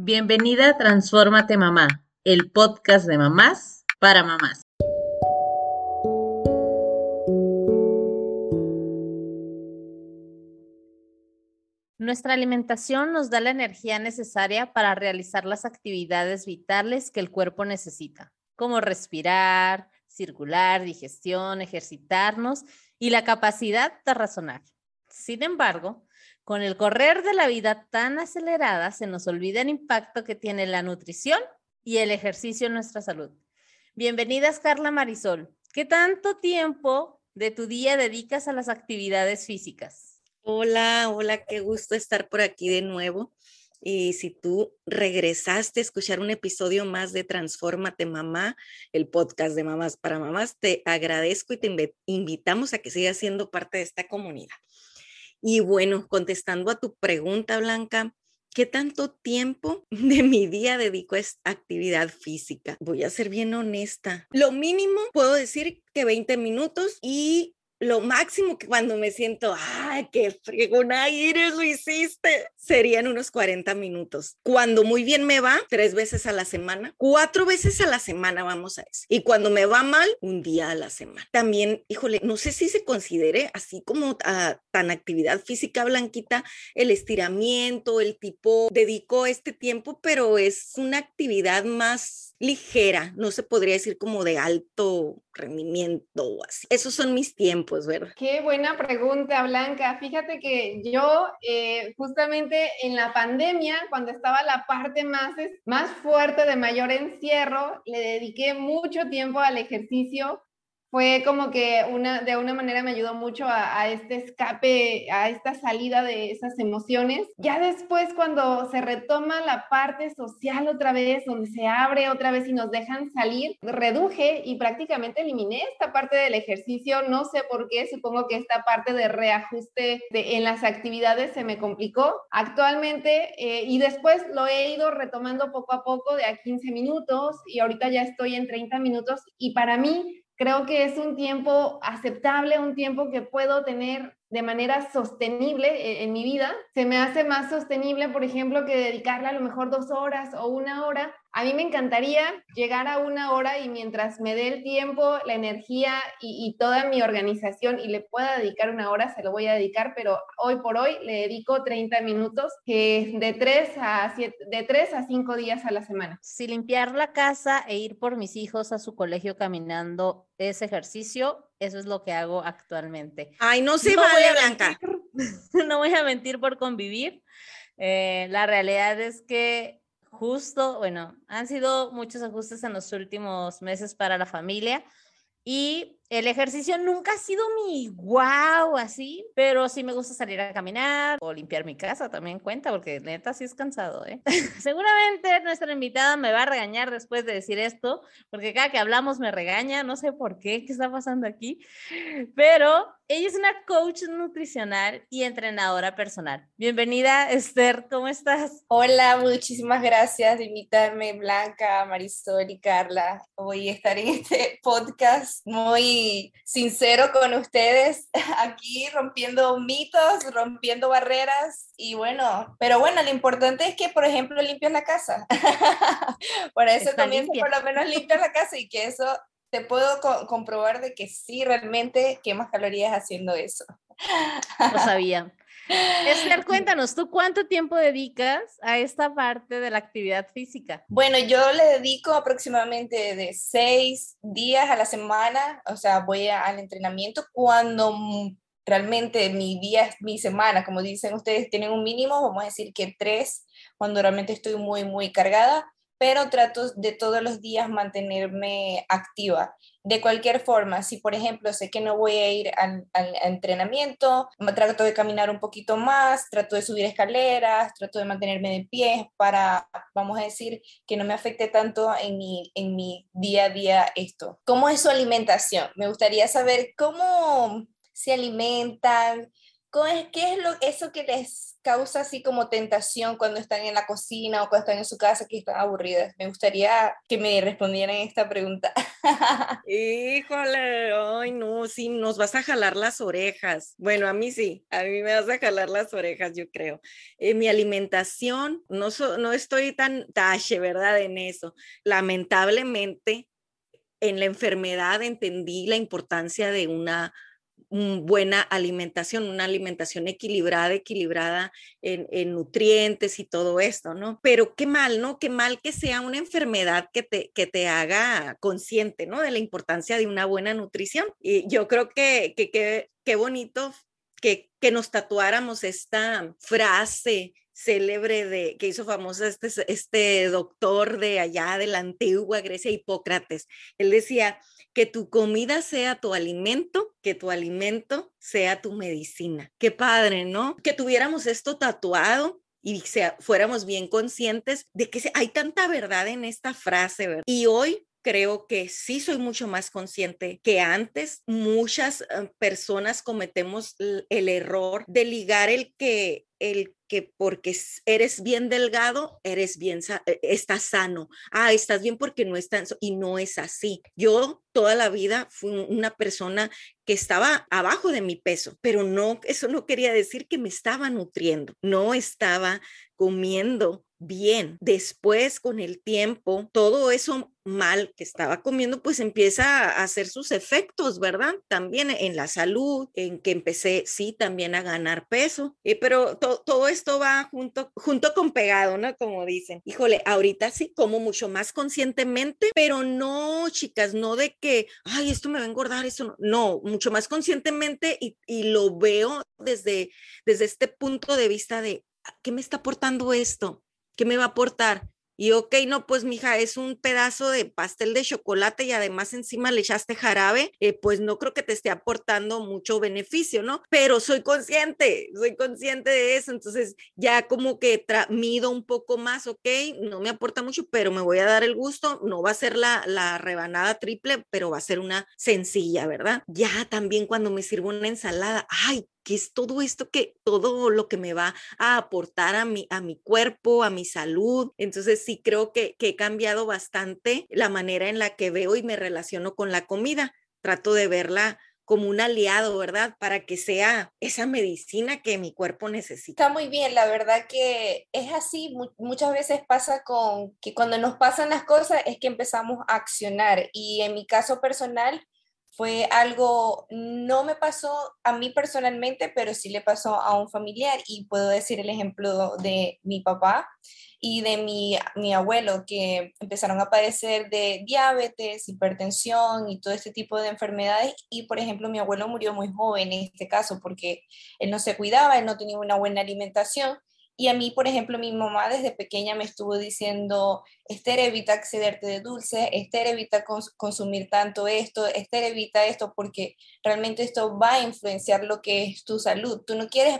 Bienvenida a Transfórmate Mamá, el podcast de mamás para mamás. Nuestra alimentación nos da la energía necesaria para realizar las actividades vitales que el cuerpo necesita, como respirar, circular, digestión, ejercitarnos y la capacidad de razonar. Sin embargo, con el correr de la vida tan acelerada, se nos olvida el impacto que tiene la nutrición y el ejercicio en nuestra salud. Bienvenidas, Carla Marisol. ¿Qué tanto tiempo de tu día dedicas a las actividades físicas? Hola, hola, qué gusto estar por aquí de nuevo. Y si tú regresaste a escuchar un episodio más de Transfórmate Mamá, el podcast de mamás para mamás, te agradezco y te invitamos a que sigas siendo parte de esta comunidad. Y bueno, contestando a tu pregunta, Blanca, ¿qué tanto tiempo de mi día dedico a esta actividad física? Voy a ser bien honesta. Lo mínimo puedo decir que 20 minutos y lo máximo que cuando me siento, ay, qué fregona eres, lo hiciste, serían unos 40 minutos. Cuando muy bien me va, tres veces a la semana, cuatro veces a la semana vamos a eso. Y cuando me va mal, un día a la semana. También, híjole, no sé si se considere así como a, tan actividad física blanquita, el estiramiento, el tipo, dedico este tiempo, pero es una actividad más ligera, no se podría decir como de alto rendimiento o así. Esos son mis tiempos, ¿verdad? Qué buena pregunta, Blanca. Fíjate que yo eh, justamente en la pandemia, cuando estaba la parte más, más fuerte de mayor encierro, le dediqué mucho tiempo al ejercicio fue como que una, de una manera me ayudó mucho a, este escape, a esta salida de esas emociones. Ya después cuando se retoma la parte social otra vez, donde se abre otra vez y nos dejan salir, reduje y prácticamente eliminé esta parte del ejercicio. No sé por qué, supongo que esta parte de reajuste en las actividades se me complicó actualmente eh, y después lo he ido retomando poco a poco de a 15 minutos y ahorita ya estoy en 30 minutos y para mí creo que es un tiempo aceptable, un tiempo que puedo tener de manera sostenible eh, en, mi vida. Se me hace más sostenible, por ejemplo, que dedicarle a lo mejor dos horas o una hora. A mí me encantaría llegar a una hora y mientras me dé el tiempo, la energía y, toda mi organización y le pueda dedicar una hora, se lo voy a dedicar, pero hoy por hoy le dedico 30 minutos, que de 3 a, de 3 a 5 días a la semana. Si limpiar la casa e ir por mis hijos a su colegio caminando es ejercicio, eso es lo que hago actualmente. Ay, no se vale, Blanca. no voy a mentir por convivir. Eh, la realidad es que justo, bueno, han sido muchos ajustes en los últimos meses para la familia y el ejercicio nunca ha sido mi wow así, pero sí me gusta salir a caminar o limpiar mi casa también cuenta, porque neta sí es cansado, ¿eh? Seguramente nuestra invitada me va a regañar después de decir esto, porque cada que hablamos me regaña, no sé por qué, qué está pasando aquí, pero ella es una coach nutricional y entrenadora personal. Bienvenida, Esther, ¿cómo estás? Hola, muchísimas gracias de invitarme, Blanca, Marisol y Carla. Voy a estar en este podcast muy sincero con ustedes, aquí rompiendo mitos, rompiendo barreras y bueno, pero bueno, lo importante es que, por ejemplo, limpias la casa. por eso también por lo menos limpias la casa y que eso te puedo comprobar de que sí, realmente quemas calorías haciendo eso. Lo sabía. Esther, cuéntanos, ¿tú cuánto tiempo dedicas a esta parte de la actividad física? Bueno, yo le dedico aproximadamente de seis días a la semana, o sea, voy al entrenamiento cuando realmente mi día es mi semana, como dicen ustedes, tienen un mínimo, vamos a decir que tres, cuando realmente estoy muy, muy cargada, pero trato de todos los días mantenerme activa. De cualquier forma, si por ejemplo sé que no voy a ir al, entrenamiento, trato de caminar un poquito más, trato de subir escaleras, trato de mantenerme de pie para, vamos a decir, que no me afecte tanto en mi, en mi día a día esto. ¿Cómo es su alimentación? Me gustaría saber cómo se alimentan, ¿qué es lo, eso que les causa así como tentación cuando están en la cocina o cuando están en su casa que están aburridas? Me gustaría que me respondieran esta pregunta. Híjole, ay no, sí, nos vas a jalar las orejas. Bueno, a mí sí, a mí me vas a jalar las orejas, yo creo. Eh, mi alimentación, no, no estoy tan tache, ¿verdad? En eso. Lamentablemente, en la enfermedad entendí la importancia de una buena alimentación, una alimentación equilibrada, equilibrada en, nutrientes y todo esto, ¿no? Pero qué mal, ¿no? Qué mal que sea una enfermedad que te, que te haga consciente, ¿no? De la importancia de una buena nutrición. Y yo creo que qué bonito que, que nos tatuáramos esta frase célebre de que hizo famosa este, este doctor de allá de la antigua Grecia, Hipócrates. Él decía, que tu comida sea tu alimento, que tu alimento sea tu medicina. Qué padre, ¿no? Que tuviéramos esto tatuado y sea, fuéramos bien conscientes de que hay tanta verdad en esta frase. ¿verdad? Y hoy creo que sí soy mucho más consciente que antes. Muchas eh, personas cometemos el error de ligar el que el que porque eres bien delgado, eres bien, e, estás sano. Ah, estás bien porque no estás, y no es así. Yo toda la vida fui una persona que estaba abajo de mi peso, pero no, eso no quería decir que me estaba nutriendo, no estaba comiendo bien. Después, con el tiempo, todo eso mal que estaba comiendo, pues empieza a hacer sus efectos, ¿verdad? También en la salud, en que empecé, sí, también a ganar peso, eh, pero todo esto va junto, junto con pegado, ¿no? Como dicen. Híjole, ahorita sí como mucho más conscientemente, pero no, chicas, no de que, ay, esto me va a engordar, eso no, mucho más conscientemente y, y lo veo desde, desde este punto de vista de, ¿qué me está aportando esto? ¿Qué me va a aportar? Y ok, no, pues mija, es un pedazo de pastel de chocolate y además encima le echaste jarabe, eh, pues no creo que te esté aportando mucho beneficio, ¿no? Pero soy consciente, soy consciente de eso, entonces ya como que mido un poco más, ok, no me aporta mucho, pero me voy a dar el gusto, no va a ser la, la rebanada triple, pero va a ser una sencilla, ¿verdad? Ya también cuando me sirvo una ensalada, ay, que es todo esto que, todo lo que me va a aportar a mi, a mi cuerpo, a mi salud. Entonces sí creo que, que he cambiado bastante la manera en la que veo y me relaciono con la comida. Trato de verla como un aliado, ¿verdad? Para que sea esa medicina que mi cuerpo necesita. Está muy bien, la verdad que es así. Muchas veces pasa con que cuando nos pasan las cosas es que empezamos a accionar y en mi caso personal fue algo, no me pasó a mí personalmente, pero sí le pasó a un familiar y puedo decir el ejemplo de mi papá y de mi, mi abuelo que empezaron a padecer de diabetes, hipertensión y todo este tipo de enfermedades y por ejemplo mi abuelo murió muy joven en este caso porque él no se cuidaba, él no tenía una buena alimentación y a mí, por ejemplo, mi mamá desde pequeña me estuvo diciendo, Esther, evita accederte de dulce, Esther, evita consumir tanto esto, Esther, evita esto, porque realmente esto va a influenciar lo que es tu salud. Tú no quieres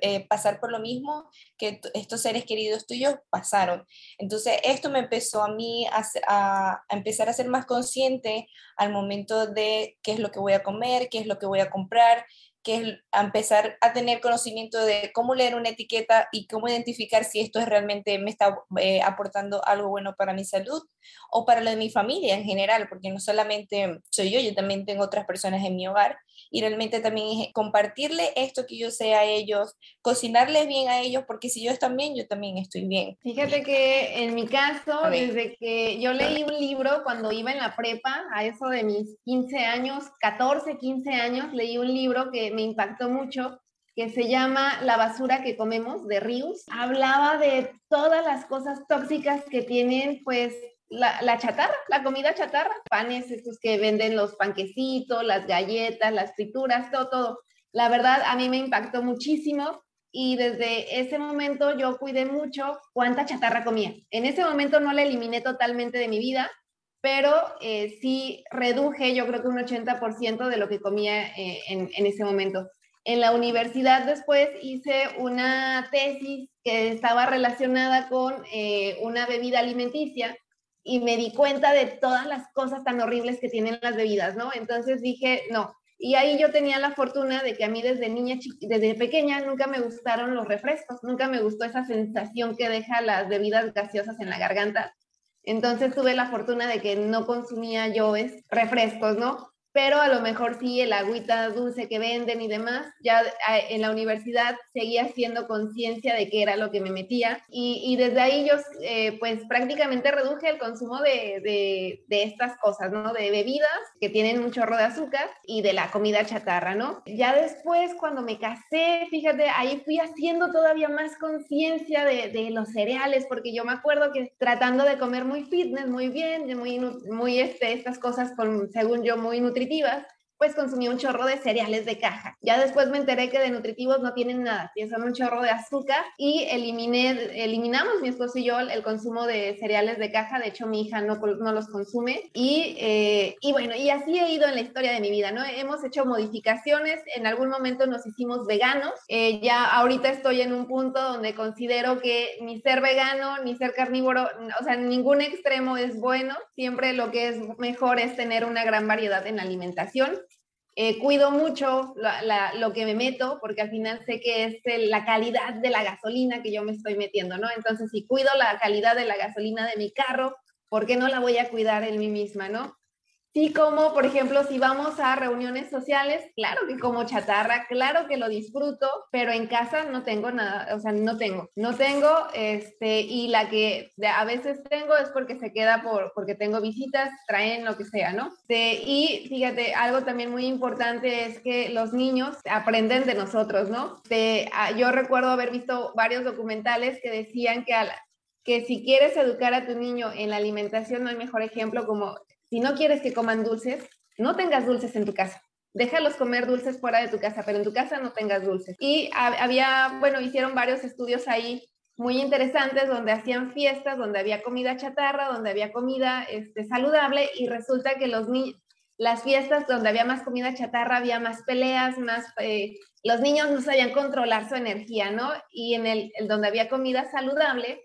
eh, pasar por lo mismo que estos seres queridos tuyos pasaron. Entonces, esto me empezó a mí a, a, empezar a ser más consciente al momento de qué es lo que voy a comer, qué es lo que voy a comprar, que es empezar a tener conocimiento de cómo leer una etiqueta y cómo identificar si esto es realmente me está eh, aportando algo bueno para mi salud o para la de mi familia en general, porque no solamente soy yo, yo también tengo otras personas en mi hogar y realmente también es compartirle esto que yo sé a ellos, cocinarles bien a ellos, porque si yo están bien, yo también estoy bien. Fíjate que en mi caso, desde que yo leí un libro cuando iba en la prepa, a eso de mis 15 años, 14, 15 años, leí un libro que me impactó mucho que se llama La basura que comemos de Rius. Hablaba de todas las cosas tóxicas que tienen pues la, chatarra, la comida chatarra, panes estos que venden los panquecitos, las galletas, las frituras, todo, todo. La verdad, a mí me impactó muchísimo y desde ese momento yo cuidé mucho cuánta chatarra comía. En ese momento no la eliminé totalmente de mi vida, pero eh, sí reduje yo creo que un 80% de lo que comía eh, en, ese momento. En la universidad después hice una tesis que estaba relacionada con eh, una bebida alimenticia y me di cuenta de todas las cosas tan horribles que tienen las bebidas, ¿no? Entonces dije, no, Y ahí yo tenía la fortuna de que a mí desde niña, desde pequeña, nunca me gustaron los refrescos, nunca me gustó esa sensación que deja las bebidas gaseosas en la garganta. Entonces tuve la fortuna de que no consumía yo refrescos, ¿no? Pero a lo mejor sí el agüita dulce que venden y demás, ya eh, en la universidad seguía haciendo conciencia de qué era lo que me metía y, desde ahí yo eh, pues prácticamente reduje el consumo de, de, estas cosas, ¿no? De bebidas que tienen un chorro de azúcar y de la comida chatarra, ¿no? Ya después cuando me casé, fíjate, ahí fui haciendo todavía más conciencia de, de, los cereales, porque yo me acuerdo que tratando de comer muy fitness, muy bien, muy, muy este, estas cosas con, según yo, muy nutritivas, nutritivas pues consumí un chorro de cereales de caja. Ya después me enteré que de nutritivos no tienen nada, son un chorro de azúcar y eliminé, eliminamos mi esposo y yo el consumo de cereales de caja, de hecho mi hija no, no los consume y, eh, y bueno, y así he ido en la historia de mi vida, ¿no? Hemos hecho modificaciones, en algún momento nos hicimos veganos, eh, ya ahorita estoy en un punto donde considero que ni ser vegano ni ser carnívoro, o sea, ningún extremo es bueno, siempre lo que es mejor es tener una gran variedad en la alimentación. Eh, cuido mucho lo que me meto porque al final sé que es la calidad de la gasolina que yo me estoy metiendo, ¿no? Entonces, si cuido la calidad de la gasolina de mi carro, ¿por qué no la voy a cuidar en mí misma, ¿no? Sí, como por ejemplo, si vamos a reuniones sociales, claro que como chatarra, claro que lo disfruto, pero en casa no tengo nada, o sea, no tengo, no tengo, este, y la que a veces tengo es porque se queda por, porque tengo visitas, traen lo que sea, ¿no? y fíjate, algo también muy importante es que los niños aprenden de nosotros, ¿no? yo recuerdo haber visto varios documentales que decían que, que si quieres educar a tu niño en la alimentación, no hay mejor ejemplo como si no quieres que coman dulces, no tengas dulces en tu casa. Déjalos comer dulces fuera de tu casa, pero en tu casa no tengas dulces. Y había, bueno, hicieron varios estudios ahí muy interesantes donde hacían fiestas, donde había comida chatarra, donde había comida este, saludable y resulta que los niños, las fiestas donde había más comida chatarra, había más peleas, más, eh, los niños no sabían controlar su energía, ¿no? Y en el, el, donde había comida saludable,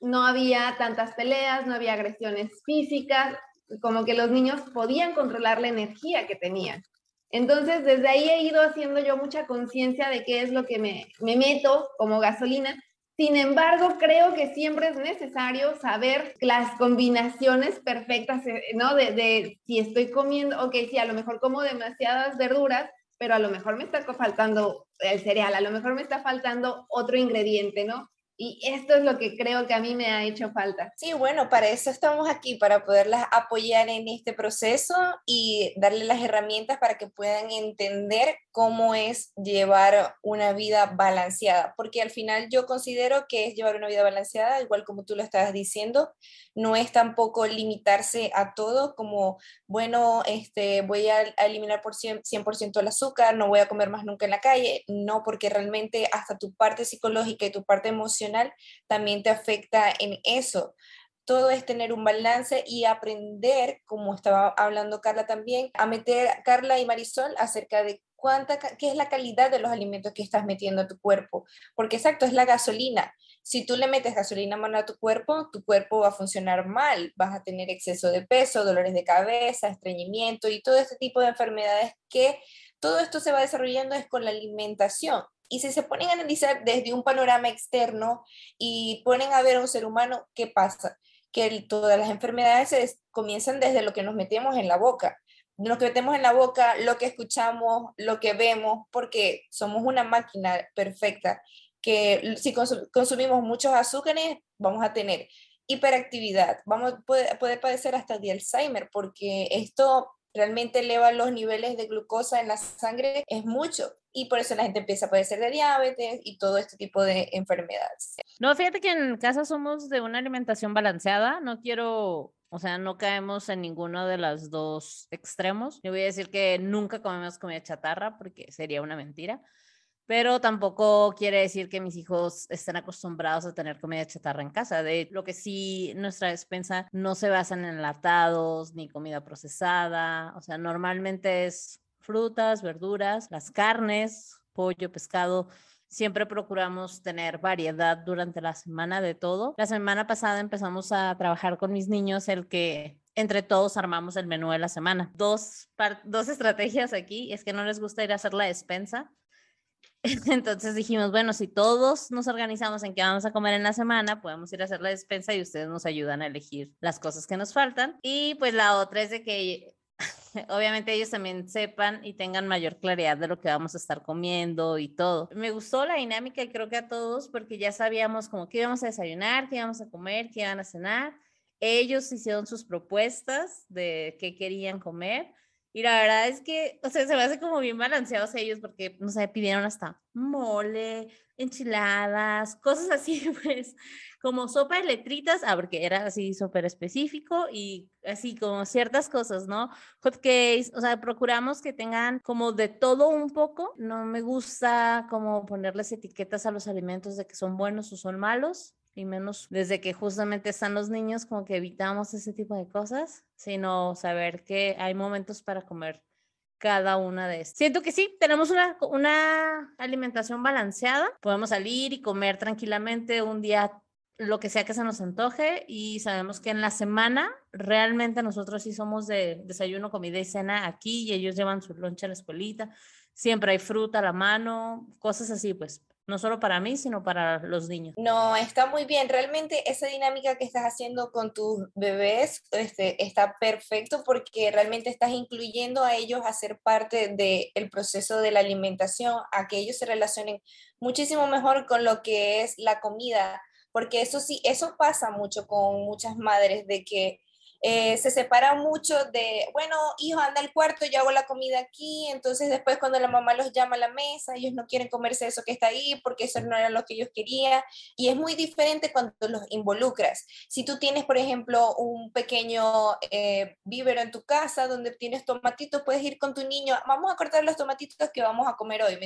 no había tantas peleas, no había agresiones físicas, como que los niños podían controlar la energía que tenían. Entonces, desde ahí he ido haciendo yo mucha conciencia de qué es lo que me, me meto como gasolina. Sin embargo, creo que siempre es necesario saber las combinaciones perfectas, eh, ¿no? De, de si estoy comiendo, ok, sí, a lo mejor como demasiadas verduras, pero a lo mejor me está faltando el cereal, a lo mejor me está faltando otro ingrediente, ¿no? Y esto es lo que creo que a mí me ha hecho falta. Sí, bueno, para eso estamos aquí, para poderlas apoyar en este proceso y darle las herramientas para que puedan entender cómo es llevar una vida balanceada, porque al final yo considero que es llevar una vida balanceada, igual como tú lo estabas diciendo, no es tampoco limitarse a todo como, bueno, este, voy a, eliminar por 100%, 100 el azúcar, no voy a comer más nunca en la calle, no, porque realmente hasta tu parte psicológica y tu parte emocional también te afecta en eso. Todo es tener un balance y aprender, como estaba hablando Carla también, a meter Carla y Marisol acerca de cuánta, qué es la calidad de los alimentos que estás metiendo a tu cuerpo. Porque exacto, es la gasolina. Si tú le metes gasolina mano a tu cuerpo, tu cuerpo va a funcionar mal, vas a tener exceso de peso, dolores de cabeza, estreñimiento y todo este tipo de enfermedades que todo esto se va desarrollando es con la alimentación. Y si se ponen a analizar desde un panorama externo y ponen a ver a un ser humano, ¿qué pasa? Que todas las enfermedades comienzan desde lo que nos metemos en la boca. Lo que metemos en la boca, lo que escuchamos, lo que vemos, porque somos una máquina perfecta que si consumimos muchos azúcares, vamos a tener hiperactividad, vamos a poder, padecer hasta de Alzheimer, porque esto realmente eleva los niveles de glucosa en la sangre, es mucho y por eso la gente empieza a padecer de diabetes y todo este tipo de enfermedades. No, fíjate que en casa somos de una alimentación balanceada, no quiero, o sea, no caemos en ninguno de los dos extremos. Yo voy a decir que nunca comemos comida chatarra porque sería una mentira, pero tampoco quiere decir que mis hijos estén acostumbrados a tener comida chatarra en casa. De lo que sí, nuestra despensa no se basa en enlatados ni comida procesada, o sea, normalmente es frutas, verduras, las carnes, pollo, pescado. Siempre procuramos tener variedad durante la semana de todo. La semana pasada empezamos a trabajar con mis niños el que entre todos armamos el menú de la semana. Dos, dos estrategias aquí es que no les gusta ir a hacer la despensa. Entonces dijimos, bueno, si todos nos organizamos en qué vamos a comer en la semana, podemos ir a hacer la despensa y ustedes nos ayudan a elegir las cosas que nos faltan. Y pues la otra es de que obviamente ellos también sepan y tengan mayor claridad de lo que vamos a estar comiendo y todo. Me gustó la dinámica y creo que a todos porque ya sabíamos como qué íbamos a desayunar, qué íbamos a comer, qué iban a cenar. Ellos hicieron sus propuestas de qué querían comer. Y la verdad es que, o sea, se me hace como bien balanceados ellos porque, no sé, pidieron hasta mole, enchiladas, cosas así, pues, como sopa de letritas, ah, porque era así súper específico y así como ciertas cosas, ¿no? Hot cakes, o sea, procuramos que tengan como de todo un poco. No me gusta como ponerles etiquetas a los alimentos de que son buenos o son malos y menos desde que justamente están los niños, como que evitamos ese tipo de cosas, sino saber que hay momentos para comer cada una de estas. Siento que sí, tenemos una, una alimentación balanceada, podemos salir y comer tranquilamente un día lo que sea que se nos antoje y sabemos que en la semana realmente nosotros sí somos de desayuno, comida y cena aquí y ellos llevan su lonche a la escuelita, siempre hay fruta a la mano, cosas así pues no solo para mí, sino para los niños. No, está muy bien. Realmente esa dinámica que estás haciendo con tus bebés este, está perfecto porque realmente estás incluyendo a ellos a ser parte del proceso de la alimentación, a que ellos se relacionen muchísimo mejor con lo que es la comida, porque eso sí, eso pasa mucho con muchas madres, de que eh, se separa mucho de, bueno, hijo, anda al cuarto, yo hago la comida aquí, entonces después cuando la mamá los llama a la mesa, ellos no quieren comerse eso que está ahí porque eso no era lo que ellos querían, y es muy diferente cuando los involucras. Si tú tienes, por ejemplo, un pequeño eh, vívero en tu casa donde tienes tomatitos, puedes ir con tu niño, vamos a cortar los tomatitos que vamos a comer hoy.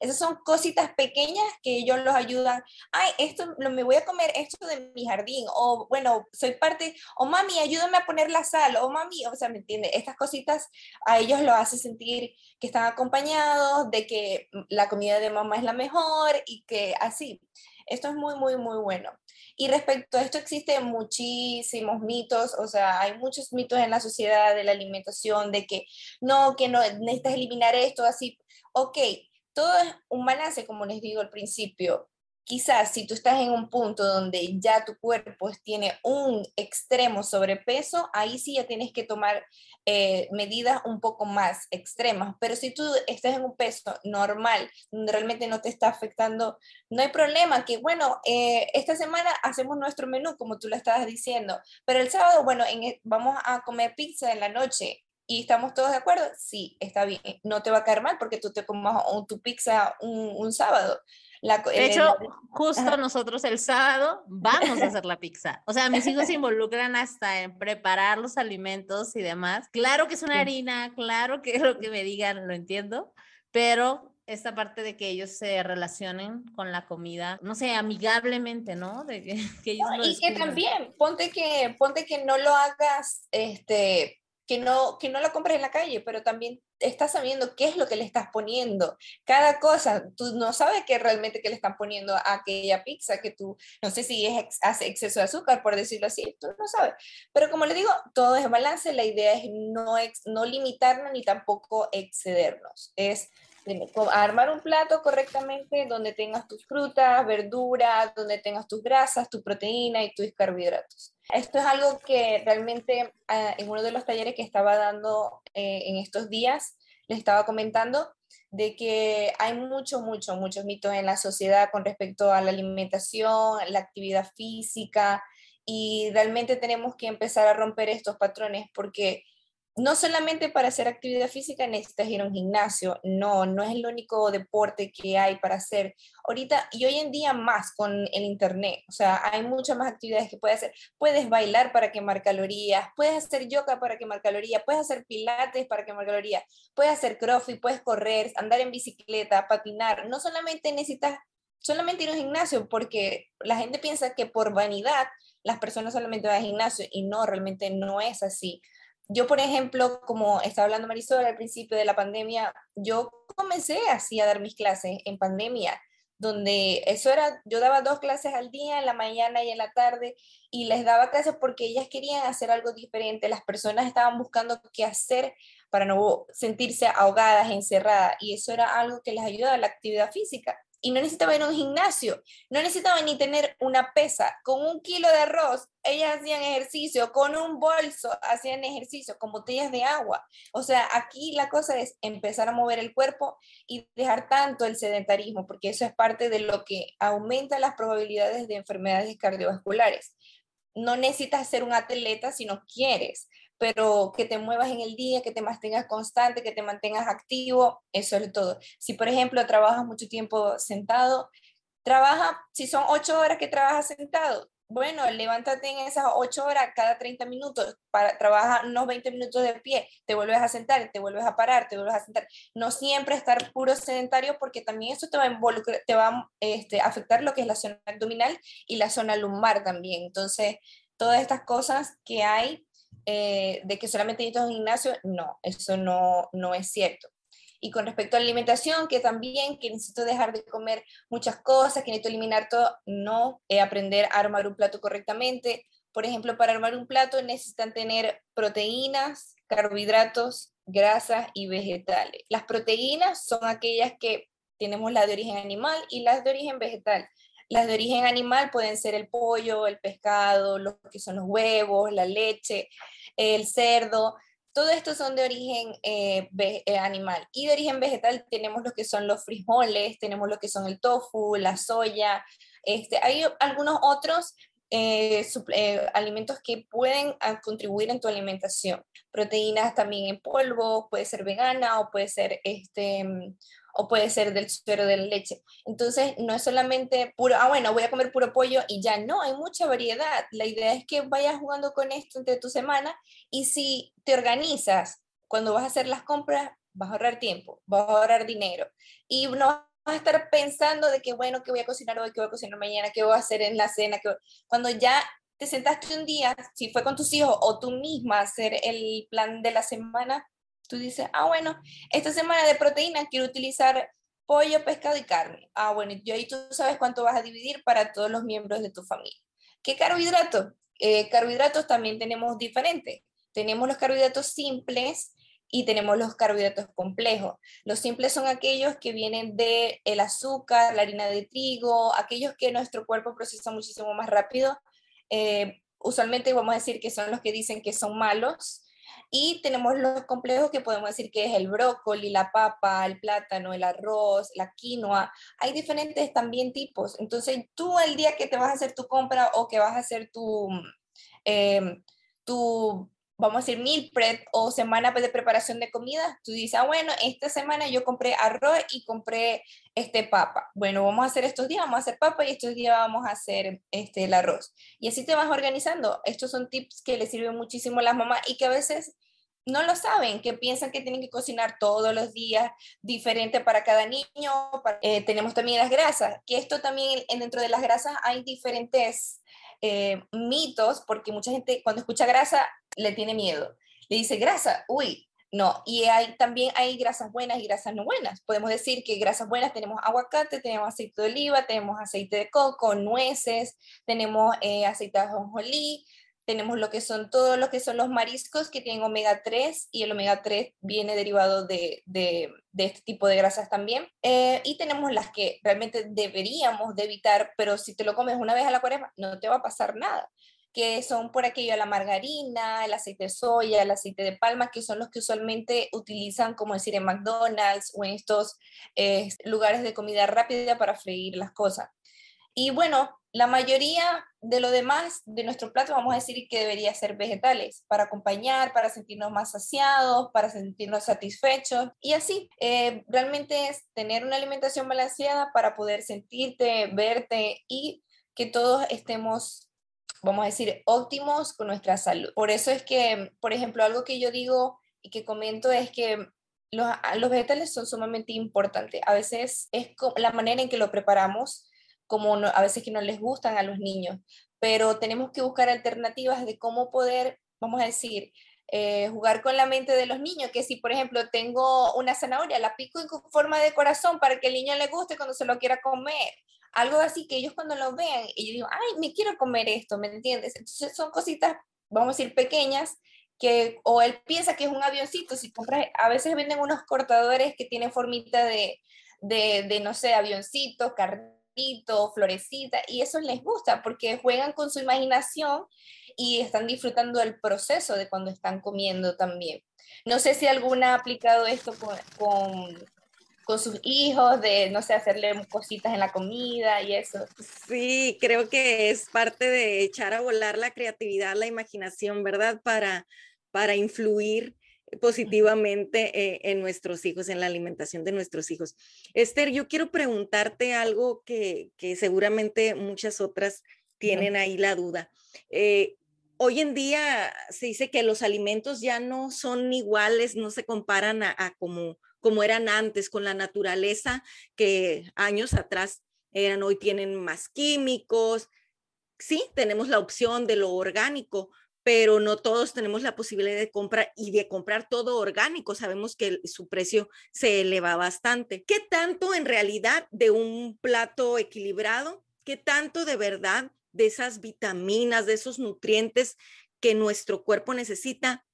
Esas son cositas pequeñas que ellos los ayudan, ay, esto me voy a comer esto de mi jardín, o bueno, soy parte, o mami, ayúdame a poner la sal, o mami, o sea, ¿me entiende? Estas cositas a ellos lo hace sentir que están acompañados, de que la comida de mamá es la mejor y que así. Esto es muy, muy, muy bueno. Y respecto a esto existen muchísimos mitos, o sea, hay muchos mitos en la sociedad de la alimentación, de que no, que no necesitas eliminar esto, así. Ok, todo es un balance, como les digo al principio quizás si tú estás en un punto donde ya tu cuerpo tiene un extremo sobrepeso, ahí sí ya tienes que tomar eh, medidas un poco más extremas. Pero si tú estás en un peso normal, donde realmente no te está afectando, no hay problema, que bueno, eh, esta semana hacemos nuestro menú, como tú lo estabas diciendo, pero el sábado, bueno, e, vamos a comer pizza en la noche. ¿Y estamos todos de acuerdo? Sí, está bien. No te va a caer mal porque tú te comas tu pizza un, un sábado de hecho, justo nosotros el sábado vamos a hacer la pizza. O sea, mis hijos se involucran hasta en preparar los alimentos y demás. Claro que es una harina, claro que lo que me digan lo entiendo, pero esta parte de que ellos se relacionen con la comida, no sé, amigablemente, ¿no? De que, ellos y que también, ponte que, ponte que no lo hagas, este, que no, que no lo compres en la calle, pero también estás sabiendo qué es lo que le estás poniendo. Cada cosa, tú no sabes qué realmente que le están poniendo a aquella pizza que tú, no sé si es hace exceso de azúcar, por decirlo así, tú no sabes. Pero como le digo, todo es balance, la idea es no, no limitarnos ni tampoco excedernos. Es armar un plato correctamente donde tengas tus frutas, verduras, donde tengas tus grasas, tu proteína y tus carbohidratos. Esto es algo que realmente ah, en uno de los talleres que estaba dando eh, en estos días, les estaba comentando de que hay mucho, mucho, muchos mitos en la sociedad con respecto a la alimentación, la actividad física, y realmente tenemos que empezar a romper estos patrones porque no solamente para hacer actividad física necesitas ir a un gimnasio, no, no es el único deporte que hay para hacer. Ahorita y hoy en día más con el internet, o sea, hay muchas más actividades que puedes hacer. Puedes bailar para quemar calorías, puedes hacer yoga para quemar calorías, puedes hacer pilates para quemar calorías, puedes hacer crossfit, puedes correr, andar en bicicleta, patinar. No solamente necesitas solamente ir a un gimnasio, porque la gente piensa que por vanidad las personas solamente van al gimnasio y no, realmente no es así yo, por ejemplo, como estaba hablando Marisol al principio de la pandemia, yo comencé así a dar mis clases en pandemia. donde eso era, yo daba dos clases al día, en la mañana y en la tarde, y les daba clases porque ellas querían hacer algo diferente, las personas estaban buscando qué hacer para no sentirse ahogadas, encerradas, y eso era algo que les ayudaba a la actividad física y no necesitaba ir a un gimnasio, no necesitaba ni tener una pesa. Con un kilo de arroz, ellas hacían ejercicio, con un bolso hacían ejercicio, con botellas de agua. O sea, aquí la cosa es empezar a mover el cuerpo y dejar tanto el sedentarismo, porque eso es parte de lo que aumenta las probabilidades de enfermedades cardiovasculares. No necesitas ser un atleta si no quieres, pero que te muevas en el día, que te mantengas constante, que te mantengas activo, eso es todo. Si, por ejemplo, trabajas mucho tiempo sentado, trabaja, si son ocho horas que trabajas sentado, bueno, levántate en esas ocho horas cada 30 minutos, para, trabaja unos 20 minutos de pie, te vuelves a sentar, te vuelves a parar, te vuelves a sentar. No siempre estar puro sedentario porque también eso te va a, te va a este, afectar lo que es la zona abdominal y la zona lumbar también. Entonces, todas estas cosas que hay eh, de que solamente necesito un gimnasio, no, eso no, no es cierto. Y con respecto a la alimentación, que también que necesito dejar de comer muchas cosas, que necesito eliminar todo, no, eh, aprender a armar un plato correctamente. Por ejemplo, para armar un plato necesitan tener proteínas, carbohidratos, grasas y vegetales. Las proteínas son aquellas que tenemos la de origen animal y las de origen vegetal. Las de origen animal pueden ser el pollo, el pescado, lo que son los huevos, la leche, el cerdo. Todo esto son de origen eh, eh, animal. Y de origen vegetal tenemos lo que son los frijoles, tenemos lo que son el tofu, la soya. Este, hay algunos otros eh, alimentos que pueden ah, contribuir en tu alimentación. Proteínas también en polvo, puede ser vegana o puede ser este, o puede ser del suero de la leche. Entonces, no es solamente puro, ah, bueno, voy a comer puro pollo y ya, no, hay mucha variedad. La idea es que vayas jugando con esto entre tu semana y si te organizas cuando vas a hacer las compras, vas a ahorrar tiempo, vas a ahorrar dinero. Y no vas a estar pensando de que, bueno, que voy a cocinar hoy, que voy a cocinar mañana, que voy a hacer en la cena, que cuando ya te sentaste un día, si fue con tus hijos o tú misma hacer el plan de la semana, Tú dices, ah, bueno, esta semana de proteína quiero utilizar pollo, pescado y carne. Ah, bueno, y ahí tú sabes cuánto vas a dividir para todos los miembros de tu familia. ¿Qué carbohidratos? Eh, carbohidratos también tenemos diferentes. Tenemos los carbohidratos simples y tenemos los carbohidratos complejos. Los simples son aquellos que vienen del el azúcar, la harina de trigo, aquellos que nuestro cuerpo procesa muchísimo más rápido. Eh, usualmente vamos a decir que son los que dicen que son malos, y tenemos los complejos que podemos decir que es el brócoli, la papa, el plátano, el arroz, la quinoa. Hay diferentes también tipos. Entonces, tú el día que te vas a hacer tu compra o que vas a hacer tu, eh, tu vamos a decir, meal prep o semana de preparación de comida, tú dices, ah, bueno, esta semana yo compré arroz y compré este papa. Bueno, vamos a hacer estos días, vamos a hacer papa y estos días vamos a hacer este, el arroz. Y así te vas organizando. Estos son tips que le sirven muchísimo a las mamás y que a veces no lo saben, que piensan que tienen que cocinar todos los días diferente para cada niño. Eh, tenemos también las grasas, que esto también dentro de las grasas hay diferentes eh, mitos, porque mucha gente cuando escucha grasa le tiene miedo. Le dice grasa, uy, no. Y hay, también hay grasas buenas y grasas no buenas. Podemos decir que grasas buenas tenemos aguacate, tenemos aceite de oliva, tenemos aceite de coco, nueces, tenemos eh, aceite de ajonjolí, tenemos lo que son todos los que son los mariscos que tienen omega 3 y el omega 3 viene derivado de, de, este tipo de grasas también. Eh, y tenemos las que realmente deberíamos de evitar, pero si te lo comes una vez a la cuaresma no te va a pasar nada que son por aquello la margarina, el aceite de soya, el aceite de palma, que son los que usualmente utilizan, como decir, en McDonald's o en estos eh, lugares de comida rápida para freír las cosas. Y bueno, la mayoría de lo demás de nuestro plato vamos a decir que debería ser vegetales para acompañar, para sentirnos más saciados, para sentirnos satisfechos y así. Eh, realmente es tener una alimentación balanceada para poder sentirte, verte y que todos estemos, vamos a decir, óptimos con nuestra salud. Por eso es que, por ejemplo, algo que yo digo y que comento es que los, los vegetales son sumamente importantes. A veces es la manera en que lo preparamos como a veces que no les gustan a los niños, pero tenemos que buscar alternativas de cómo poder, vamos a decir, eh, jugar con la mente de los niños, que si por ejemplo tengo una zanahoria, la pico en forma de corazón para que el niño le guste cuando se lo quiera comer. Algo así que ellos cuando lo vean, yo digo, ay, me quiero comer esto, ¿me entiendes? Entonces son cositas, vamos a decir, pequeñas, que o él piensa que es un avioncito, si compras, a veces venden unos cortadores que tienen formita de, de, no sé, avioncitos, carrito, florecita, y eso les gusta porque juegan con su imaginación y están disfrutando del proceso de cuando están comiendo también. No sé si alguna ha aplicado esto con, con sus hijos, de, no sé, hacerle cositas en la comida y eso. Sí, creo que es parte de echar a volar la creatividad, la imaginación, ¿verdad? Para, para influir positivamente eh, en nuestros hijos, en la alimentación de nuestros hijos. Esther, yo quiero preguntarte algo que, que seguramente muchas otras tienen ahí la duda. Eh, hoy en día se dice que los alimentos ya no son iguales, no se comparan a, a como, como eran antes, con la naturaleza que años atrás eran, hoy tienen más químicos. Sí, tenemos la opción de lo orgánico, pero no todos tenemos la posibilidad de comprar y de comprar todo orgánico. Sabemos que su precio se eleva bastante. ¿Qué tanto en realidad de un plato equilibrado? ¿Qué tanto de verdad de esas vitaminas, de esos nutrientes que nuestro cuerpo necesita,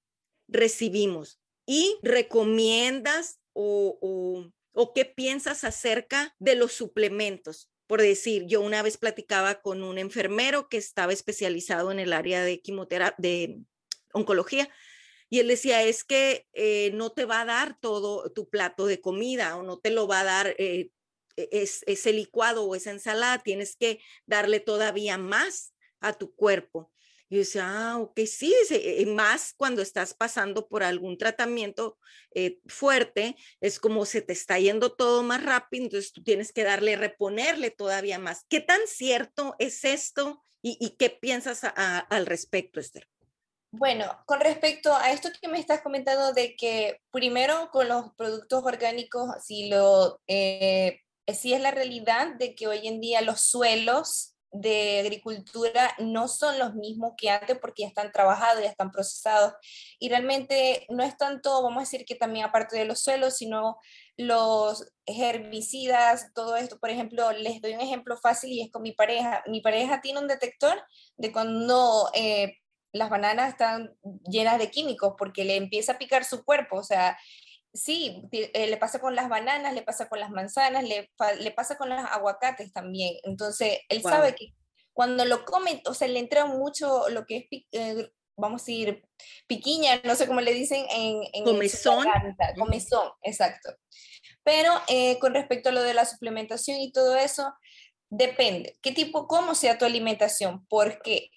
recibimos? ¿Y recomiendas o, o, qué piensas acerca de los suplementos? Por decir, yo una vez platicaba con un enfermero que estaba especializado en el área de quimioterapia, de oncología, y él decía, es que eh, no te va a dar todo tu plato de comida o no te lo va a dar eh, e-, es, ese licuado o esa ensalada, tienes que darle todavía más a tu cuerpo. Y decía, ah, ok, sí, eh, más cuando estás pasando por algún tratamiento eh, fuerte, es como se te está yendo todo más rápido, entonces tú tienes que darle, reponerle todavía más. ¿Qué tan cierto es esto y, qué piensas al respecto, Esther? Bueno, con respecto a esto que me estás comentando de que primero con los productos orgánicos, si lo, eh, es la realidad de que hoy en día los suelos de agricultura no son los mismos que antes porque ya están trabajados, ya están procesados. Y realmente no es tanto, vamos a decir que también aparte de los suelos, sino los herbicidas, todo esto. Por ejemplo, les doy un ejemplo fácil y es con mi pareja. Mi pareja tiene un detector de cuando eh, las bananas están llenas de químicos porque le empieza a picar su cuerpo. O sea, sí, eh, le pasa con las bananas, le pasa con las manzanas, le, le pasa con los aguacates también. Entonces, él sabe que cuando lo come, o sea, le entra mucho lo que es, eh, vamos a decir, piquiña, no sé cómo le dicen en... en comezón. comezón, exacto. Pero eh, con respecto a lo de la suplementación y todo eso, depende. ¿Qué tipo, cómo sea tu alimentación? Porque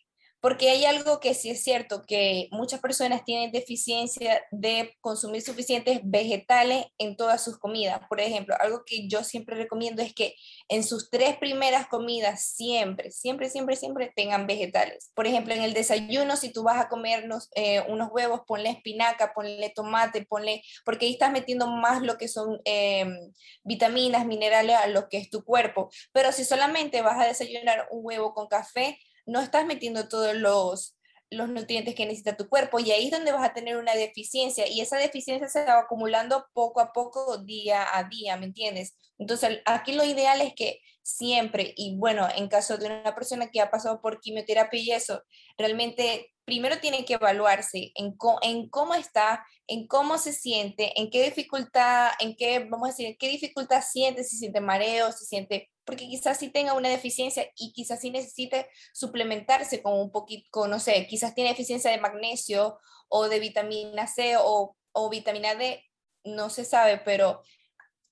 porque hay algo que sí es cierto, que muchas personas tienen deficiencia de consumir suficientes vegetales en todas sus comidas. Por ejemplo, algo que yo siempre recomiendo es que en sus tres primeras comidas siempre, siempre, siempre, siempre tengan vegetales. Por ejemplo, en el desayuno, si tú vas a comer eh, unos huevos, ponle espinaca, ponle tomate, ponle, porque ahí estás metiendo más lo que son em, vitaminas, minerales a lo que es tu cuerpo. Pero si solamente vas a desayunar un huevo con café, no estás metiendo todos los, los nutrientes que necesita tu cuerpo y ahí es donde vas a tener una deficiencia y esa deficiencia se va acumulando poco a poco, día a día, ¿me entiendes? Entonces, aquí lo ideal es que siempre, y bueno, en caso de una persona que ha pasado por quimioterapia y eso, realmente primero tiene que evaluarse en, en cómo está, en cómo se siente, en qué dificultad, en qué, vamos a decir, qué dificultad siente, si siente mareo, si siente porque quizás sí tenga una deficiencia y quizás sí necesite suplementarse con un poquito, no sé, quizás tiene deficiencia de magnesio o de vitamina C o, o vitamina D, no se sabe, pero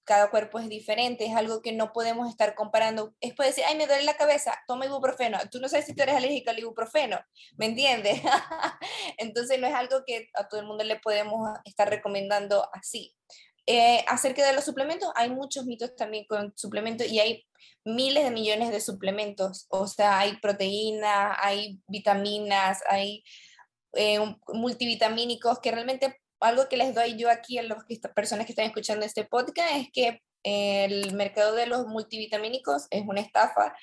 cada cuerpo es diferente, es algo que no podemos estar comparando. Es puede decir, ay, me duele la cabeza, toma ibuprofeno. Tú no sabes si tú eres alérgico al ibuprofeno, ¿me entiendes? Entonces no es algo que a todo el mundo le podemos estar recomendando así. Eh, acerca de los suplementos, hay muchos mitos también con suplementos y hay miles de millones de suplementos. O sea, hay proteína, hay vitaminas, hay eh, multivitamínicos que realmente algo que les doy yo aquí a las personas que están escuchando este podcast es que el mercado de los multivitamínicos es una estafa.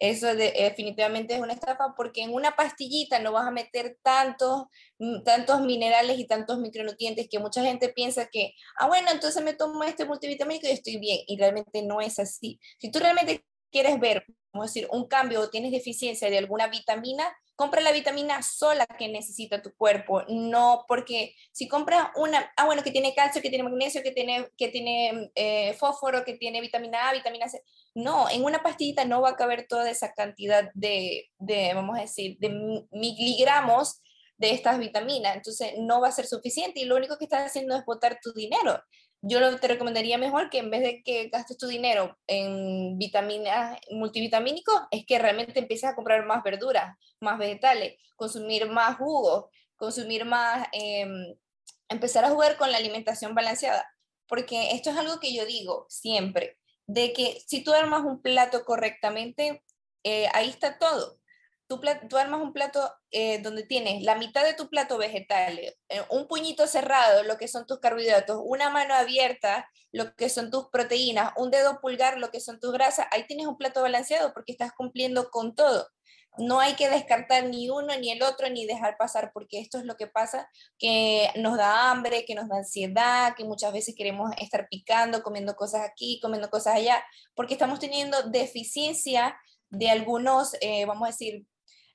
Eso definitivamente es una estafa porque en una pastillita no vas a meter tantos, mm, tantos minerales y tantos micronutrientes que mucha gente piensa que, ah, bueno, entonces me tomo este multivitamínico y estoy bien. Y realmente no es así. Si tú realmente quieres ver, decir, un cambio o tienes deficiencia de alguna vitamina, compra la vitamina sola que necesita tu cuerpo, no porque si compras una, ah, bueno, que tiene calcio, que tiene magnesio, que tiene, que tiene eh, fósforo, que tiene vitamina A, vitamina C, no, en una pastillita no va a caber toda esa cantidad de, de vamos a decir, de miligramos de estas vitaminas, entonces no va a ser suficiente y lo único que estás haciendo es botar tu dinero yo te recomendaría mejor que en vez de que gastes tu dinero en vitaminas multivitamínicos, es que realmente empieces a comprar más verduras, más vegetales, consumir más jugos, consumir más, em, empezar a jugar con la alimentación balanceada. Porque esto es algo que yo digo siempre, de que si tú armas un plato correctamente, eh, ahí está todo tú, tú armas un plato eh, donde tienes la mitad de tu plato vegetal, eh, un puñito cerrado, lo que son tus carbohidratos, una mano abierta, lo que son tus proteínas, un dedo pulgar, lo que son tus grasas, ahí tienes un plato balanceado porque estás cumpliendo con todo. No hay que descartar ni uno ni el otro ni dejar pasar porque esto es lo que pasa, que nos da hambre, que nos da ansiedad, que muchas veces queremos estar picando, comiendo cosas aquí, comiendo cosas allá, porque estamos teniendo deficiencia de algunos, eh, vamos a decir,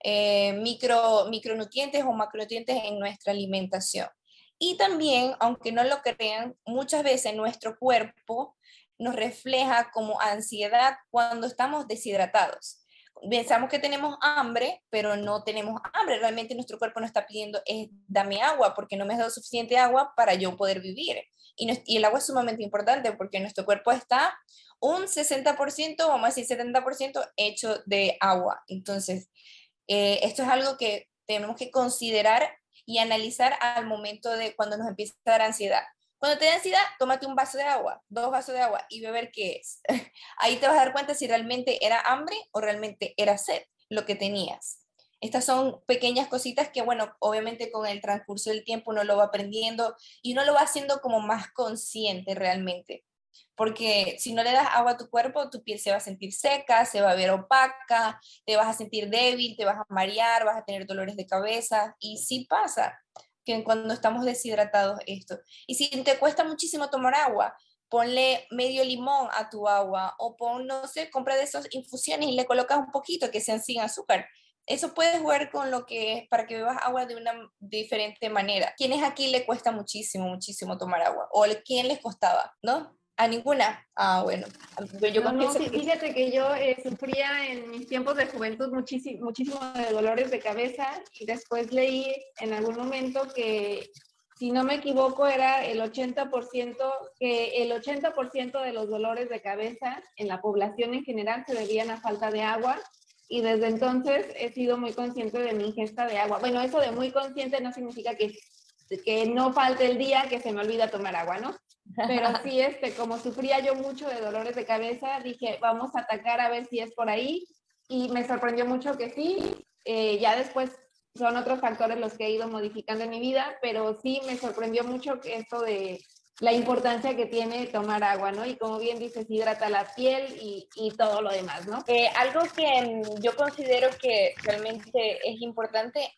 eh, micro, micronutrientes o macronutrientes en nuestra alimentación. Y también, aunque no lo crean, muchas veces nuestro cuerpo nos refleja como ansiedad cuando estamos deshidratados. Pensamos que tenemos hambre, pero no tenemos hambre. Realmente nuestro cuerpo nos está pidiendo, es, dame agua, porque no me has dado suficiente agua para yo poder vivir. Y, y el agua es sumamente importante porque nuestro cuerpo está un 60%, vamos a decir 70% hecho de agua. Entonces, eh, esto es algo que tenemos que considerar y analizar al momento de cuando nos empieza a dar ansiedad. Cuando te da ansiedad, tómate un vaso de agua, dos vasos de agua y beber qué es. Ahí te vas a dar cuenta si realmente era hambre o realmente era sed lo que tenías. Estas son pequeñas cositas que, bueno, obviamente con el transcurso del tiempo uno lo va aprendiendo y uno lo va haciendo como más consciente realmente porque si no le das agua a tu cuerpo, tu piel se va a sentir seca, se va a ver opaca, te vas a sentir débil, te vas a marear, vas a tener dolores de cabeza y sí pasa que cuando estamos deshidratados esto. Y si te cuesta muchísimo tomar agua, ponle medio limón a tu agua o pon, no sé, compra de esas infusiones y le colocas un poquito que sean sin azúcar. Eso puedes jugar con lo que es para que bebas agua de una diferente manera. ¿Quiénes aquí le cuesta muchísimo, muchísimo tomar agua? ¿O quién les costaba, no? ¿A ninguna? Ah, bueno. Yo no, fíjate que yo eh, sufría en mis tiempos de juventud muchísimo, muchísimo de dolores de cabeza y después leí en algún momento que, si no me equivoco, era el 80%, que el 80% de los dolores de cabeza en la población en general se debían a falta de agua y desde entonces he sido muy consciente de mi ingesta de agua. Bueno, eso de muy consciente no significa que, que no falte el día que se me olvida tomar agua, ¿no? Pero sí, este, como sufría yo mucho de dolores de cabeza, dije, vamos a atacar a ver si es por ahí. Y me sorprendió mucho que sí. Eh, ya después son otros factores los que he ido modificando en mi vida, pero sí me sorprendió mucho esto de la importancia que tiene tomar agua, ¿no? Y como bien dices, hidrata la piel y, y todo lo demás, ¿no? Eh, algo que yo considero que realmente es importante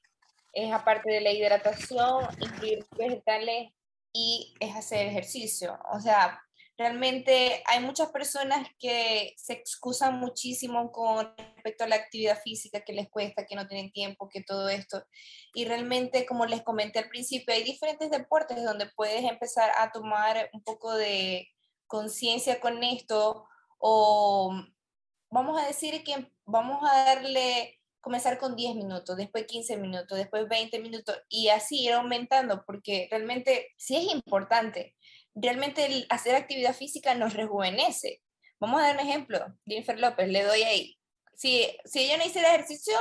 es aparte de la hidratación, incluir vegetales y es hacer ejercicio. O sea, realmente hay muchas personas que se excusan muchísimo con respecto a la actividad física, que les cuesta, que no tienen tiempo, que todo esto. Y realmente, como les comenté al principio, hay diferentes deportes donde puedes empezar a tomar un poco de conciencia con esto o vamos a decir que vamos a darle comenzar con 10 minutos, después 15 minutos, después 20 minutos y así ir aumentando, porque realmente sí es importante. Realmente el hacer actividad física nos rejuvenece. Vamos a dar un ejemplo. Jennifer López, le doy ahí. Si, si ella no hiciera ejercicio,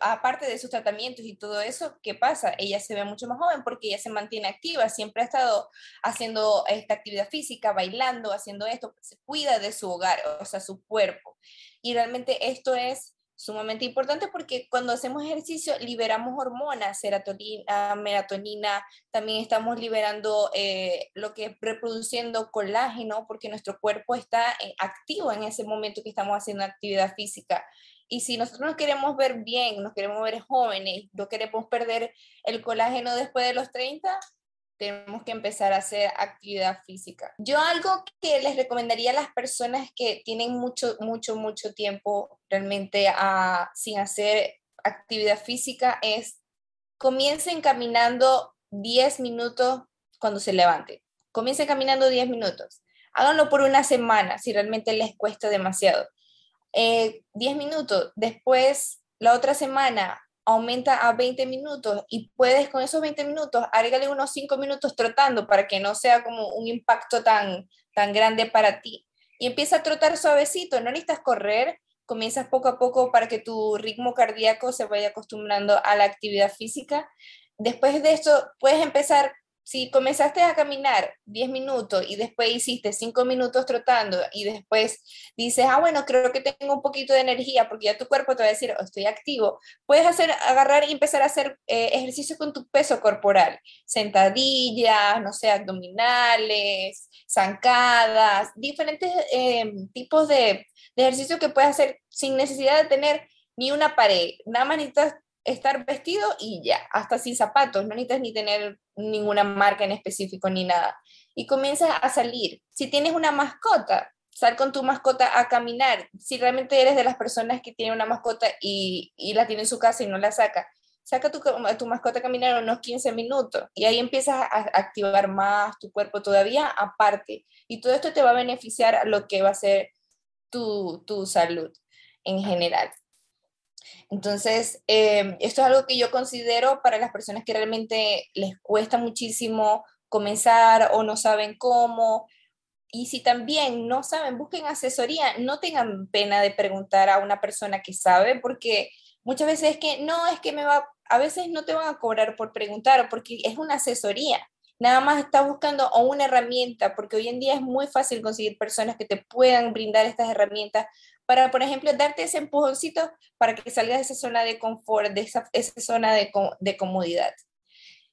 aparte de sus tratamientos y todo eso, ¿qué pasa? Ella se ve mucho más joven porque ella se mantiene activa, siempre ha estado haciendo esta actividad física, bailando, haciendo esto, se cuida de su hogar, o sea, su cuerpo. Y realmente esto es sumamente importante porque cuando hacemos ejercicio liberamos hormonas, serotonina, melatonina, también estamos liberando eh, lo que es reproduciendo colágeno porque nuestro cuerpo está eh, activo en ese momento que estamos haciendo actividad física. Y si nosotros nos queremos ver bien, nos queremos ver jóvenes, no queremos perder el colágeno después de los 30, tenemos que empezar a hacer actividad física. Yo algo que les recomendaría a las personas que tienen mucho, mucho, mucho tiempo realmente a, sin hacer actividad física es comiencen caminando 10 minutos cuando se levante. Comiencen caminando 10 minutos. Háganlo por una semana si realmente les cuesta demasiado. 10 eh, minutos. Después, la otra semana, aumenta a 20 minutos y puedes con esos 20 minutos agregarle unos 5 minutos trotando para que no sea como un impacto tan, tan grande para ti. Y empieza a trotar suavecito, no necesitas correr, comienzas poco a poco para que tu ritmo cardíaco se vaya acostumbrando a la actividad física. Después de esto, puedes empezar si comenzaste a caminar 10 minutos y después hiciste 5 minutos trotando y después dices, ah, bueno, creo que tengo un poquito de energía porque ya tu cuerpo te va a decir, oh, estoy activo, puedes hacer, agarrar y empezar a hacer eh, ejercicios con tu peso corporal, sentadillas, no sé, abdominales, zancadas, diferentes em, tipos de, de ejercicios que puedes hacer sin necesidad de tener ni una pared, nada más necesitas estar vestido y ya, hasta sin zapatos, no necesitas ni tener ninguna marca en específico ni nada. Y comienzas a salir. Si tienes una mascota, sal con tu mascota a caminar. Si realmente eres de las personas que tienen una mascota y, y la tiene en su casa y no la saca, saca tu, tu mascota a caminar unos 15 minutos y ahí empiezas a activar más tu cuerpo todavía aparte. Y todo esto te va a beneficiar a lo que va a ser tu, tu salud en general. Entonces, em, esto es algo que yo considero para las personas que realmente les cuesta muchísimo comenzar o no saben cómo. Y si también no saben, busquen asesoría, no tengan pena de preguntar a una persona que sabe, porque muchas veces es que no, es que me va, a veces no te van a cobrar por preguntar, porque es una asesoría. Nada más estás buscando una herramienta, porque hoy en día es muy fácil conseguir personas que te puedan brindar estas herramientas para, por ejemplo, darte ese empujoncito para que salgas de esa zona de confort, de esa, esa zona de, de, comodidad.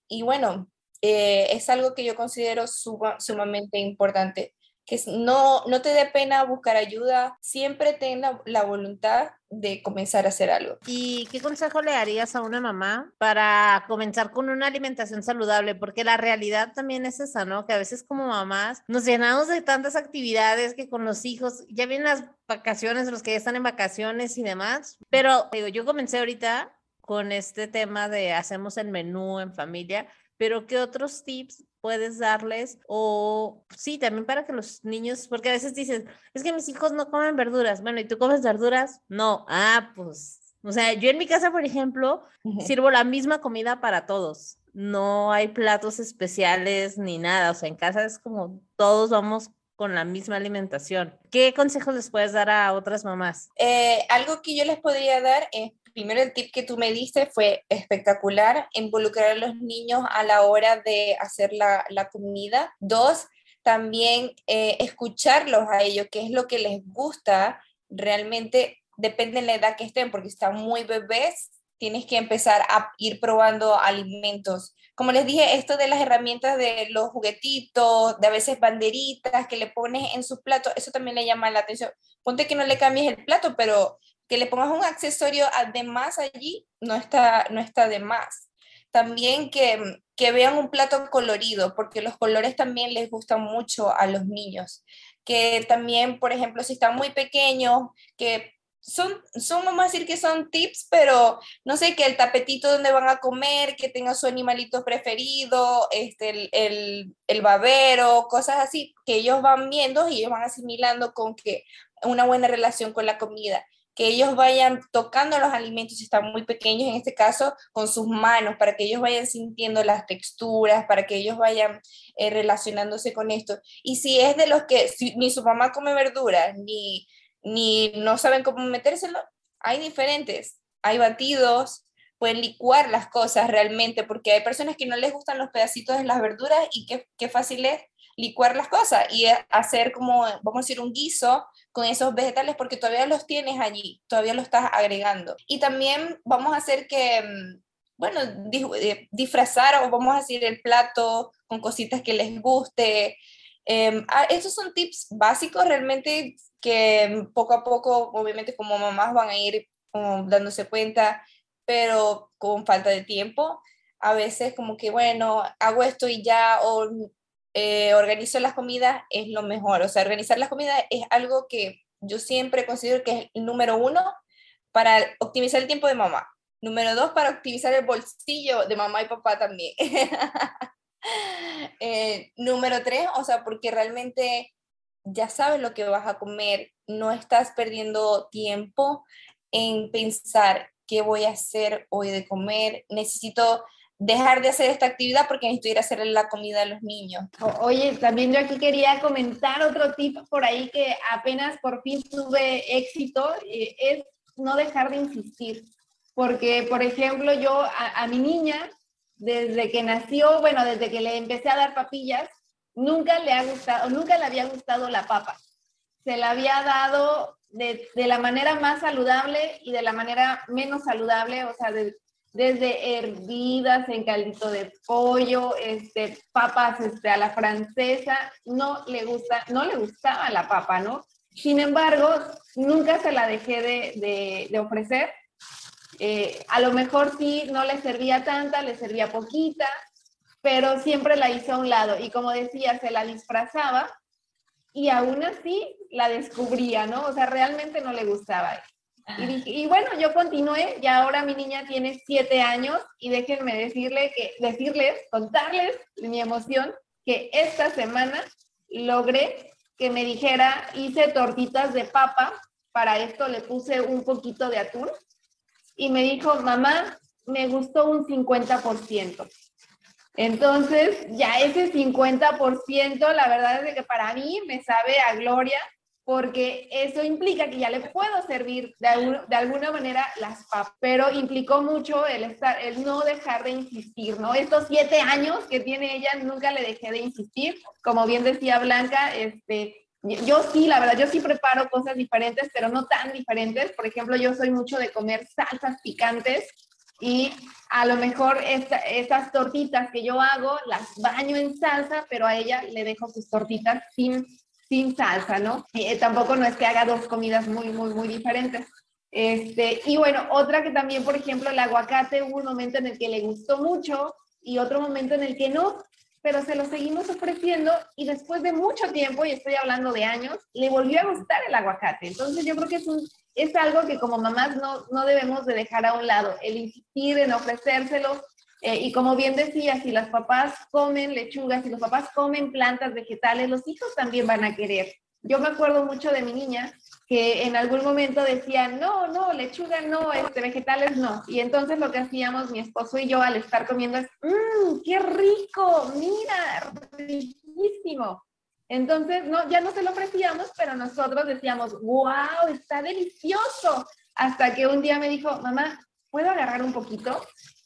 Y bueno, eh, es algo que yo considero sumamente importante que no, no te dé pena buscar ayuda, siempre ten la, voluntad de comenzar a hacer algo. ¿Y qué consejo le darías a una mamá para comenzar con una alimentación saludable? Porque la realidad también es esa, ¿no? Que a veces como mamás nos llenamos de tantas actividades que con los hijos, ya vienen las vacaciones, los que ya están en vacaciones y demás, pero digo, yo comencé ahorita con este tema de hacemos el menú en familia, pero ¿qué otros tips puedes darles? O sí, también para que los niños, porque a veces dicen, es que mis hijos no comen verduras. Bueno, ¿y tú comes verduras? No. Ah, pues, o sea, yo en mi casa, por ejemplo, sirvo la misma comida para todos. No hay platos especiales ni nada. O sea, en casa es como todos vamos con la misma alimentación. ¿Qué consejos les puedes dar a otras mamás? Eh, algo que yo les podría dar es primero el tip que tú me diste fue espectacular, involucrar a los niños a la hora de hacer la, comida. Dos, también eh, escucharlos a ellos, qué es lo que les gusta, realmente depende de la edad que estén, porque están muy bebés, tienes que empezar a ir probando alimentos. Como les dije, esto de las herramientas de los juguetitos, de a veces banderitas que le pones en sus platos, eso también le llama la atención. Ponte que no le cambies el plato, pero que le pongas un accesorio además allí no está, no está de más. También que, que vean un plato colorido, porque los colores también les gustan mucho a los niños. Que también, por ejemplo, si están muy pequeños, que son, son, vamos a decir que son tips, pero no sé, que el tapetito donde van a comer, que tenga su animalito preferido, este, el, el, el, babero, cosas así, que ellos van viendo y ellos van asimilando con que una buena relación con la comida que ellos vayan tocando los alimentos si están muy pequeños, en este caso, con sus manos, para que ellos vayan sintiendo las texturas, para que ellos vayan eh, relacionándose con esto. Y si es de los que ni su mamá come verduras, ni, ni no saben cómo metérselo, hay diferentes. Hay batidos, pueden licuar las cosas realmente, porque hay personas que no les gustan los pedacitos de las verduras y qué, qué fácil es licuar las cosas y hacer como, vamos a decir, un guiso con esos vegetales porque todavía los tienes allí, todavía lo estás agregando. Y también vamos a hacer que, mm, bueno, eh, disfrazar o vamos a decir el plato con cositas que les guste. Eh, esos son tips básicos realmente que poco a poco, obviamente como mamás van a ir dándose cuenta, pero con falta de tiempo. A veces como que, bueno, hago esto y ya, o eh, organizo las comidas es lo mejor. O sea, organizar las comidas es algo que yo siempre considero que es el número uno para optimizar el tiempo de mamá. Número dos, para optimizar el bolsillo de mamá y papá también. Eh, número tres, o sea, porque realmente ya sabes lo que vas a comer, no estás perdiendo tiempo en pensar qué voy a hacer hoy de comer, necesito dejar de hacer esta actividad porque necesito ir a hacer la comida a los niños. Oye, también yo aquí quería comentar otro tip por ahí que apenas por fin tuve éxito, eh, es no dejar de insistir. Porque, por ejemplo, yo a, mi niña, desde que nació, bueno, desde que le empecé a dar papillas, nunca le ha gustado, nunca le había gustado la papa. Se la había dado de, de, la manera más saludable y de la manera menos saludable, o sea, de, desde hervidas en caldito de pollo, este, papas este, a la francesa, no le gusta, no le gustaba la papa, ¿no? Sin embargo, nunca se la dejé de, de, ofrecer. Eh, a lo mejor sí, no le servía tanta, le servía poquita, pero siempre la hice a un lado. Y como decía, se la disfrazaba y aún así la descubría, ¿no? O sea, realmente no le gustaba. Y, bueno, yo continué y ahora mi niña tiene siete años y déjenme decirle que, decirles, contarles mi emoción, que esta semana logré que me dijera, hice tortitas de papa, para esto le puse un poquito de atún y me dijo, mamá, me gustó un 50%. Entonces, ya ese 50%, la verdad es que para mí me sabe a gloria porque eso implica que ya le puedo servir de, de, alguna manera las papas, pero implicó mucho el, estar, el no dejar de insistir, ¿no? Estos siete años que tiene ella, nunca le dejé de insistir, como bien decía Blanca, este, yo sí, la verdad, yo sí preparo cosas diferentes, pero no tan diferentes, por ejemplo, yo soy mucho de comer salsas picantes, y a lo mejor esta, estas tortitas que yo hago las baño en salsa, pero a ella le dejo sus tortitas sin sin salsa, ¿no? Eh, tampoco no es que haga dos comidas muy, muy, muy diferentes. Este, y bueno, otra que también, por ejemplo, el aguacate hubo un momento en el que le gustó mucho y otro momento en el que no, pero se lo seguimos ofreciendo y después de mucho tiempo, y estoy hablando de años, le volvió a gustar el aguacate. Entonces yo creo que es, un, es algo que como mamás no, no debemos de dejar a un lado, el insistir en ofrecérselo eh, y como bien decía, si las papás comen lechugas, si los papás comen plantas vegetales, los hijos también van a querer. Yo me acuerdo mucho de mi niña que en algún momento decía, no, no, lechuga no, este, vegetales no. Y entonces lo que hacíamos mi esposo y yo al estar comiendo es, mmm, qué rico, mira, riquísimo. Entonces, no, ya no se lo ofrecíamos, pero nosotros decíamos, wow, está delicioso. Hasta que un día me dijo, mamá, ¿puedo agarrar un poquito?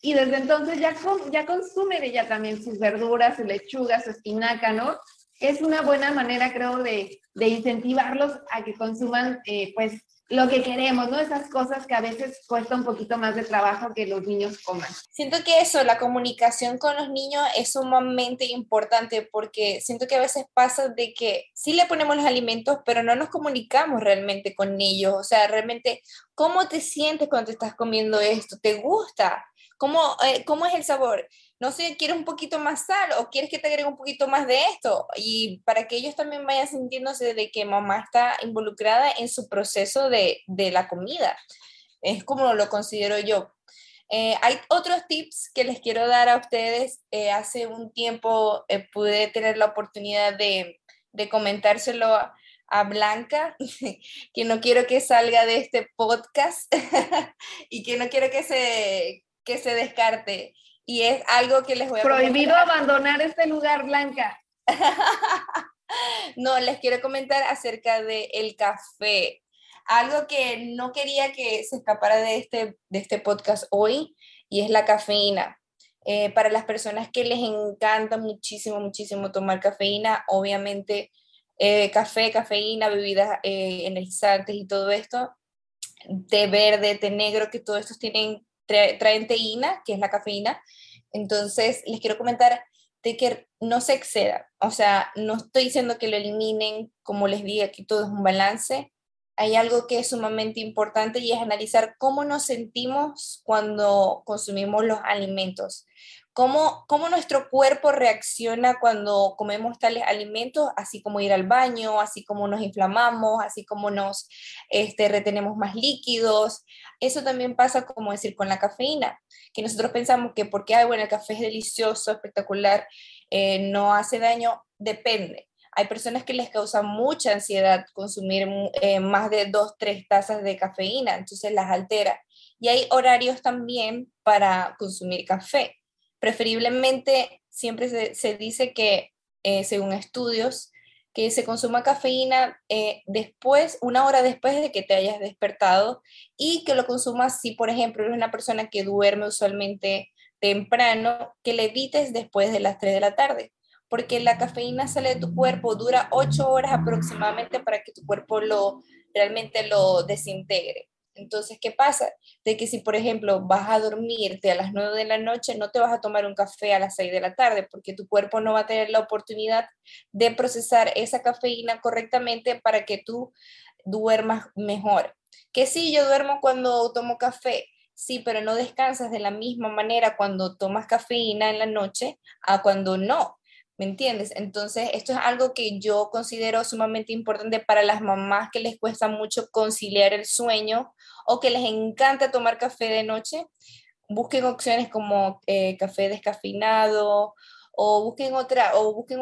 Y desde entonces ya, ya consumen ella también sus verduras, su lechuga, su espinaca, ¿no? Es una buena manera, creo, de, de incentivarlos a que consuman, eh, pues, lo que queremos, ¿no? Esas cosas que a veces cuesta un poquito más de trabajo que los niños coman. Siento que eso, la comunicación con los niños es sumamente importante porque siento que a veces pasa de que sí le ponemos los alimentos, pero no nos comunicamos realmente con ellos. O sea, realmente, ¿cómo te sientes cuando te estás comiendo esto? ¿Te gusta? ¿Cómo, eh, ¿Cómo es el sabor? No sé, ¿quieres un poquito más sal o quieres que te agregue un poquito más de esto? Y para que ellos también vayan sintiéndose de que mamá está involucrada en su proceso de, de la comida. Es como lo considero yo. Eh, hay otros tips que les quiero dar a ustedes. Eh, hace un tiempo pude tener la oportunidad de, de comentárselo a, a Blanca, que no quiero que salga de este podcast y que no quiero que se, que se descarte. Y es algo que les voy a... Prohibido abandonar este lugar, Blanca. no, les quiero comentar acerca del el café. Algo que no quería que se escapara de este, de este podcast hoy y es la cafeína. Eh, para las personas que les encanta muchísimo, muchísimo tomar cafeína, obviamente eh, café, cafeína, bebidas eh, energizantes y todo esto, té verde, té negro, que todos estos tienen, traen teína, que es la cafeína. Entonces, les quiero comentar de que no se exceda. O sea, no estoy diciendo que lo eliminen, como les dije, aquí todo es un balance. Hay algo que es sumamente importante y es analizar cómo nos sentimos cuando consumimos los alimentos cómo, cómo nuestro cuerpo reacciona cuando comemos tales alimentos, así como ir al baño, así como nos inflamamos, así como nos este, retenemos más líquidos. Eso también pasa, como decir, con la cafeína, que nosotros pensamos que porque, bueno, el café es delicioso, espectacular, eh, no hace daño, depende. Hay personas que les causa mucha ansiedad consumir eh, más de dos, tres tazas de cafeína, entonces las altera. Y hay horarios también para consumir café preferiblemente siempre se, dice que, eh, según estudios, que se consuma cafeína eh, después, una hora después de que te hayas despertado y que lo consumas si, por ejemplo, eres una persona que duerme usualmente temprano, que le evites después de las 3 de la tarde, porque la cafeína sale de tu cuerpo, dura 8 horas aproximadamente para que tu cuerpo lo realmente lo desintegre. Entonces, ¿qué pasa? De que si, por ejemplo, vas a dormirte a las 9 de la noche, no te vas a tomar un café a las 6 de la tarde, porque tu cuerpo no va a tener la oportunidad de procesar esa cafeína correctamente para que tú duermas mejor. Que sí, yo duermo cuando tomo café, sí, pero no descansas de la misma manera cuando tomas cafeína en la noche a cuando no. ¿Me entiendes? Entonces, esto es algo que yo considero sumamente importante para las mamás que les cuesta mucho conciliar el sueño o que les encanta tomar café de noche. Busquen opciones como eh, café descafeinado o busquen otra o busquen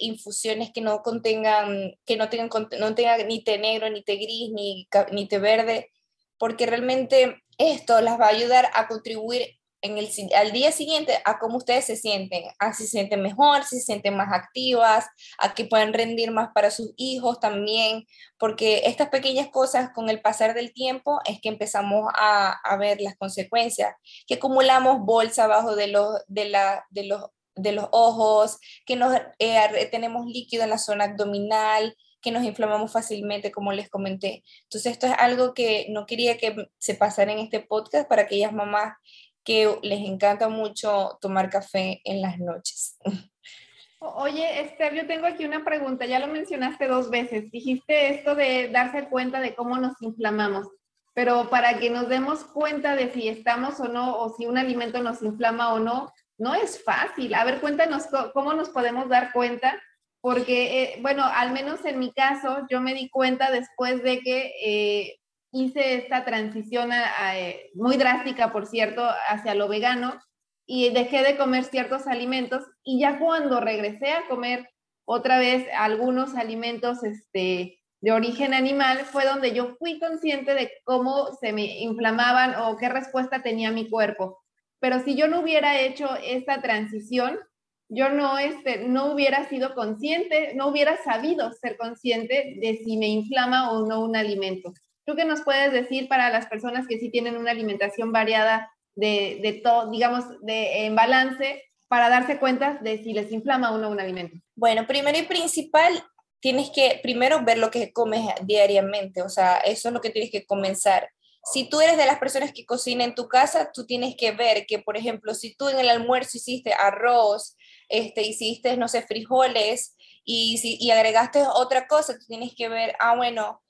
infusiones que no contengan que no tengan no tengan ni té negro ni té gris ni, ni té verde porque realmente esto las va a ayudar a contribuir en el, al día siguiente a cómo ustedes se sienten, a si se sienten mejor, si se sienten más activas, a que puedan rendir más para sus hijos también, porque estas pequeñas cosas con el pasar del tiempo es que empezamos a, a ver las consecuencias, que acumulamos bolsa abajo de los, de la, de los, de los ojos, que nos eh, tenemos líquido en la zona abdominal, que nos inflamamos fácilmente, como les comenté. Entonces, esto es algo que no quería que se pasara en este podcast para aquellas mamás que les encanta mucho tomar café en las noches. Oye, Esther, yo tengo aquí una pregunta, ya lo mencionaste dos veces, dijiste esto de darse cuenta de cómo nos inflamamos, pero para que nos demos cuenta de si estamos o no, o si un alimento nos inflama o no, no es fácil. A ver, cuéntanos cómo nos podemos dar cuenta, porque, eh, bueno, al menos en mi caso, yo me di cuenta después de que eh, hice esta transición eh, muy drástica, por cierto, hacia lo vegano y dejé de comer ciertos alimentos y ya cuando regresé a comer otra vez algunos alimentos este, de origen animal fue donde yo fui consciente de cómo se me inflamaban o qué respuesta tenía mi cuerpo. Pero si yo no hubiera hecho esta transición, yo no, este, no hubiera sido consciente, no hubiera sabido ser consciente de si me inflama o no un alimento. ¿Tú qué nos puedes decir para las personas que sí tienen una alimentación variada de, de todo, digamos, de, en balance, para darse cuenta de si les inflama o no un alimento? Bueno, primero y principal, tienes que primero ver lo que comes diariamente, o sea, eso es lo que tienes que comenzar. Si tú eres de las personas que cocina en tu casa, tú tienes que ver que, por ejemplo, si tú en el almuerzo hiciste arroz, este, hiciste, no sé, frijoles y, si, y agregaste otra cosa, tú tienes que ver, ah, bueno,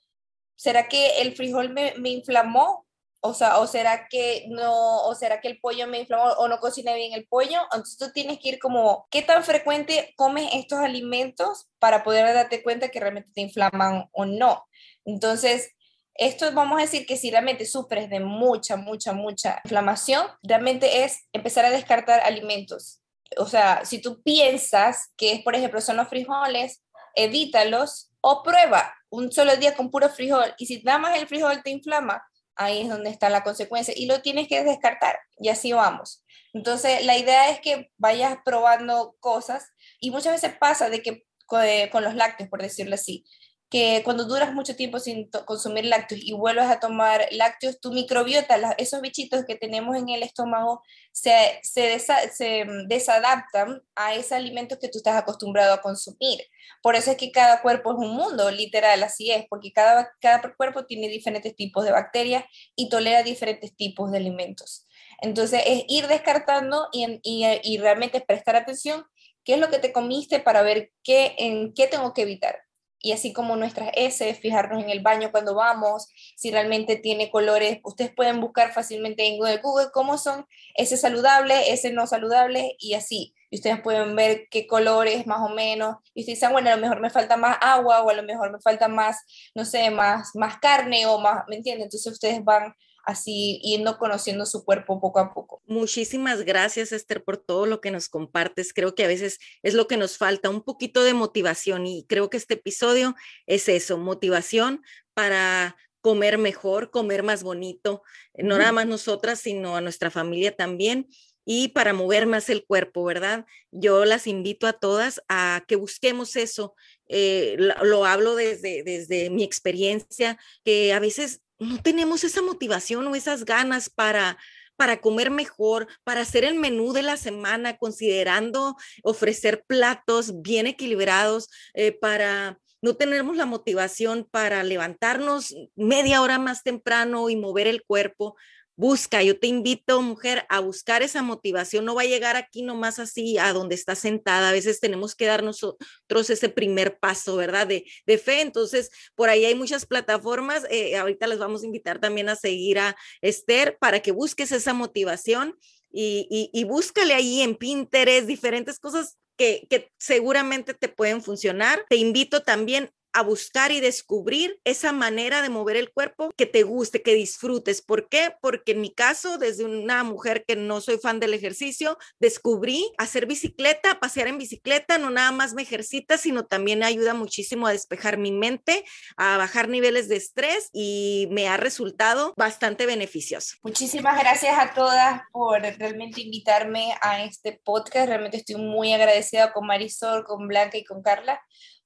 ¿será que el frijol me, me inflamó? O sea, o será que no, o será que el pollo me inflamó o no cociné bien el pollo. Entonces tú tienes que ir como, ¿qué tan frecuente comes estos alimentos para poder darte cuenta que realmente te inflaman o no? Entonces, esto vamos a decir que si realmente sufres de mucha, mucha, mucha inflamación, realmente es empezar a descartar alimentos. O sea, si tú piensas que, por ejemplo, son los frijoles, evítalos o prueba un solo día con puro frijol y si nada más el frijol te inflama, ahí es donde está la consecuencia y lo tienes que descartar y así vamos. Entonces, la idea es que vayas probando cosas y muchas veces pasa de que con los lácteos, por decirlo así, que cuando duras mucho tiempo sin consumir lácteos y vuelves a tomar lácteos, tu microbiota, esos bichitos que tenemos en el estómago, se, se, se desadaptan a ese alimento que tú estás acostumbrado a consumir. Por eso es que cada cuerpo es un mundo, literal, así es, porque cada, cada cuerpo tiene diferentes tipos de bacterias y tolera diferentes tipos de alimentos. Entonces es ir descartando y, y, y realmente prestar atención qué es lo que te comiste para ver qué, en qué tengo que evitar. Y así como nuestras S, fijarnos en el baño cuando vamos, si realmente tiene colores, ustedes pueden buscar fácilmente en Google cómo son ese saludable, ese no saludable y así. Y ustedes pueden ver qué colores más o menos. Y ustedes dicen, bueno, a lo mejor me falta más agua o a lo mejor me falta más, no sé, más, más carne o más, ¿me entienden? Entonces ustedes van así yendo conociendo su cuerpo poco a poco. Muchísimas gracias, Esther, por todo lo que nos compartes. Creo que a veces es lo que nos falta, un poquito de motivación y creo que este episodio es eso, motivación para comer mejor, comer más bonito, no nada más nosotras, sino a nuestra familia también y para mover más el cuerpo, ¿verdad? Yo las invito a todas a que busquemos eso. Eh, lo, lo, hablo desde, desde mi experiencia, que a veces no tenemos esa motivación o esas ganas para, para comer mejor, para hacer el menú de la semana, considerando ofrecer platos bien equilibrados, eh, para no tenemos la motivación para levantarnos media hora más temprano y mover el cuerpo, Busca, yo te invito, mujer, a buscar esa motivación. No va a llegar aquí nomás así a donde está sentada. A veces tenemos que dar nosotros ese primer paso, ¿verdad? De, de fe. Entonces, por ahí hay muchas plataformas. Eh, ahorita les vamos a invitar también a seguir a Esther para que busques esa motivación y, y, y búscale ahí en Pinterest diferentes cosas que, que, seguramente te pueden funcionar. Te invito también a buscar y descubrir esa manera de mover el cuerpo que te guste, que disfrutes. ¿Por qué? Porque en mi caso, desde una mujer que no soy fan del ejercicio, descubrí hacer bicicleta, pasear en bicicleta, no nada más me ejercita, sino también ayuda muchísimo a despejar mi mente, a bajar niveles de estrés y me ha resultado bastante beneficioso. Muchísimas gracias a todas por realmente invitarme a este podcast. Realmente estoy muy agradecida con Marisol, con Blanca y con Carla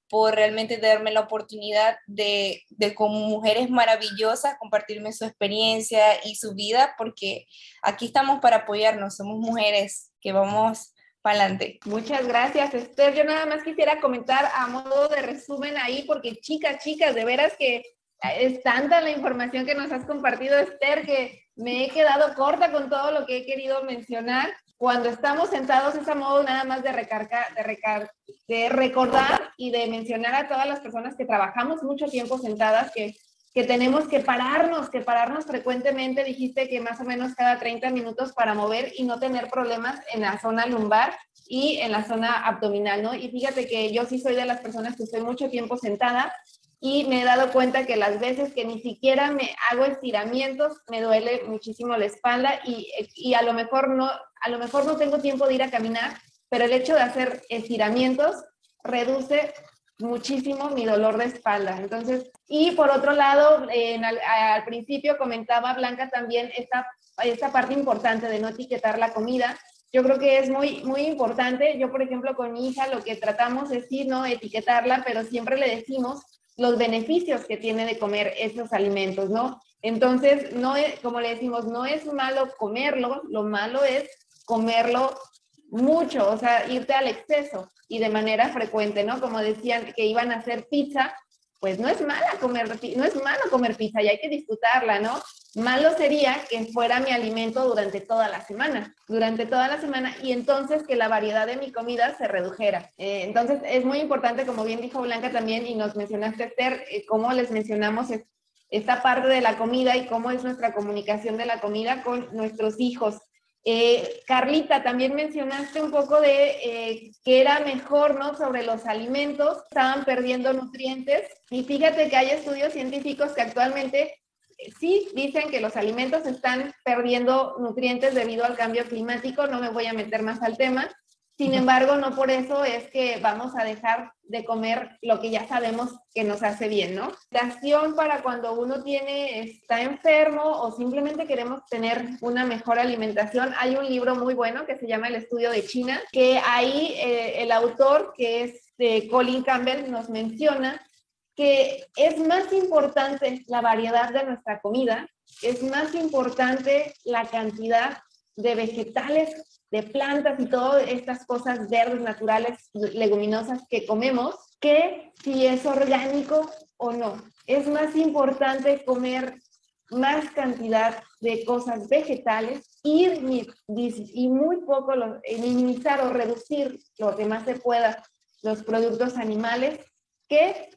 por realmente darme la oportunidad de, de como mujeres maravillosas compartirme su experiencia y su vida, porque aquí estamos para apoyarnos, somos mujeres que vamos para adelante. Muchas gracias, Esther. Yo nada más quisiera comentar a modo de resumen ahí, porque chicas, chicas, de veras que es tanta la información que nos has compartido, Esther, que me he quedado corta con todo lo que he querido mencionar cuando estamos sentados es a modo nada más de, recargar, de, recar de recordar y de mencionar a todas las personas que trabajamos mucho tiempo sentadas que, que tenemos que pararnos, que pararnos frecuentemente. Dijiste que más o menos cada 30 minutos para mover y no tener problemas en la zona lumbar y en la zona abdominal, ¿no? Y fíjate que yo sí soy de las personas que estoy mucho tiempo sentada y me he dado cuenta que las veces que ni siquiera me hago estiramientos me duele muchísimo la espalda y, y, a lo mejor no a lo mejor no tengo tiempo de ir a caminar, pero el hecho de hacer estiramientos reduce muchísimo mi dolor de espalda. Entonces, y por otro lado, en, al, al, principio comentaba Blanca también esta, esta parte importante de no etiquetar la comida. Yo creo que es muy, muy importante. Yo, por ejemplo, con mi hija lo que tratamos es sí, no etiquetarla, pero siempre le decimos los beneficios que tiene de comer esos alimentos, ¿no? Entonces, no es, como le decimos, no es malo comerlo, lo malo es comerlo mucho, o sea, irte al exceso y de manera frecuente, ¿no? Como decían que iban a hacer pizza, pues no es mala comer, no es malo comer pizza y hay que disfrutarla, ¿no? Malo sería que fuera mi alimento durante toda la semana, durante toda la semana y entonces que la variedad de mi comida se redujera. Eh, entonces es muy importante, como bien dijo Blanca también y nos mencionaste, Esther, eh, cómo les mencionamos esta parte de la comida y cómo es nuestra comunicación de la comida con nuestros hijos. Eh, Carlita, también mencionaste un poco de eh, que era mejor, ¿no? Sobre los alimentos, estaban perdiendo nutrientes. Y fíjate que hay estudios científicos que actualmente sí dicen que los alimentos están perdiendo nutrientes debido al cambio climático. No me voy a meter más al tema, sin embargo, no por eso es que vamos a dejar de comer lo que ya sabemos que nos hace bien, ¿no? Acción para cuando uno tiene, está enfermo o simplemente queremos tener una mejor alimentación. Hay un libro muy bueno que se llama El Estudio de China, que ahí eh, el autor, que es de Colin Campbell, nos menciona que es más importante la variedad de nuestra comida, es más importante la cantidad de vegetales, de plantas y todas estas cosas verdes, naturales, leguminosas que comemos, que si es orgánico o no. Es más importante comer más cantidad de cosas vegetales y, muy poco minimizar o reducir lo que más se pueda los productos animales que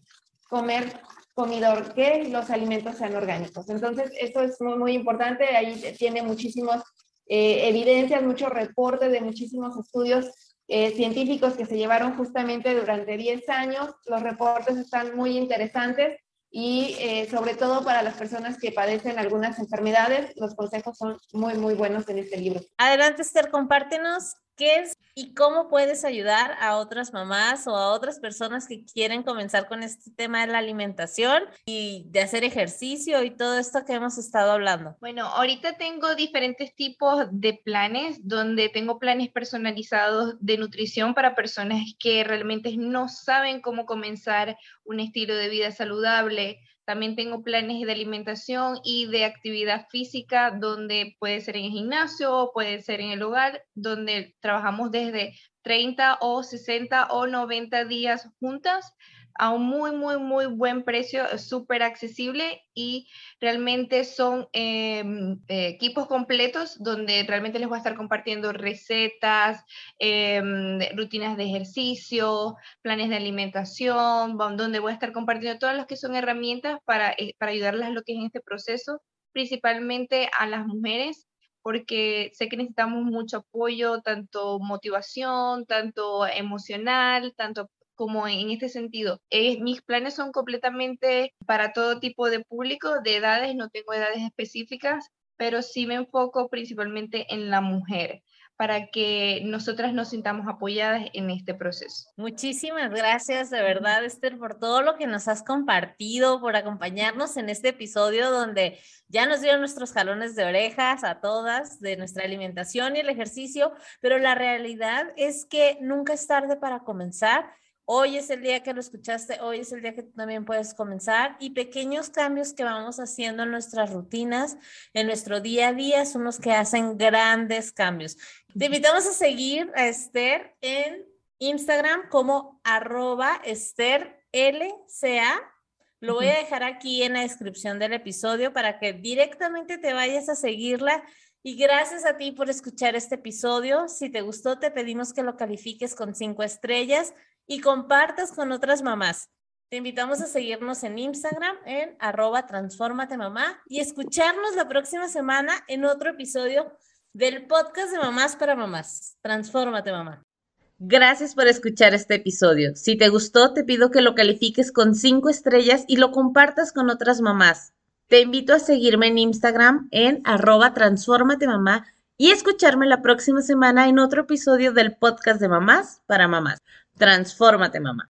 comer comidor, que los alimentos sean orgánicos. Entonces, eso es muy, muy importante. Ahí tiene muchísimas eh, evidencias, muchos reportes de muchísimos estudios eh, científicos que se llevaron justamente durante 10 años. Los reportes están muy interesantes y eh, sobre todo para las personas que padecen algunas enfermedades, los consejos son muy, muy buenos en este libro. Adelante, Esther, compártenos qué es y cómo puedes ayudar a otras mamás o a otras personas que quieren comenzar con este tema de la alimentación y de hacer ejercicio y todo esto que hemos estado hablando. Bueno, ahorita tengo diferentes tipos de planes donde tengo planes personalizados de nutrición para personas que realmente no saben cómo comenzar un estilo de vida saludable también tengo planes de alimentación y de actividad física donde puede ser en el gimnasio, puede ser en el hogar, donde trabajamos desde 30 o 60 o 90 días juntas a un muy, muy, muy buen precio, súper accesible y realmente son em, eh, equipos completos donde realmente les voy a estar compartiendo recetas, em, rutinas de ejercicio, planes de alimentación, donde voy a estar compartiendo todas las que son herramientas para, eh, para ayudarlas lo que es en este proceso, principalmente a las mujeres porque sé que necesitamos mucho apoyo, tanto motivación, tanto emocional, tanto como en este sentido. Eh, mis planes son completamente para todo tipo de público, de edades, no tengo edades específicas, pero sí me enfoco principalmente en la mujer para que nosotras nos sintamos apoyadas en este proceso. Muchísimas gracias de verdad, Esther, por todo lo que nos has compartido, por acompañarnos en este episodio donde ya nos dieron nuestros jalones de orejas a todas de nuestra alimentación y el ejercicio, pero la realidad es que nunca es tarde para comenzar Hoy es el día que lo escuchaste, hoy es el día que también puedes comenzar y pequeños cambios que vamos haciendo en nuestras rutinas, en nuestro día a día, son los que hacen grandes cambios. Te invitamos a seguir a Esther en Instagram como arroba Esther LCA. Lo voy a dejar aquí en la descripción del episodio para que directamente te vayas a seguirla. Y gracias a ti por escuchar este episodio. Si te gustó, te pedimos que lo califiques con cinco estrellas y compartas con otras mamás. Te invitamos a seguirnos en Instagram en arroba transformate mamá y escucharnos la próxima semana en otro episodio del podcast de Mamás para Mamás. Transfórmate mamá. Gracias por escuchar este episodio. Si te gustó, te pido que lo califiques con cinco estrellas y lo compartas con otras mamás. Te invito a seguirme en Instagram en arroba transformate mamá y escucharme la próxima semana en otro episodio del podcast de Mamás para Mamás. Transfórmate, mamá.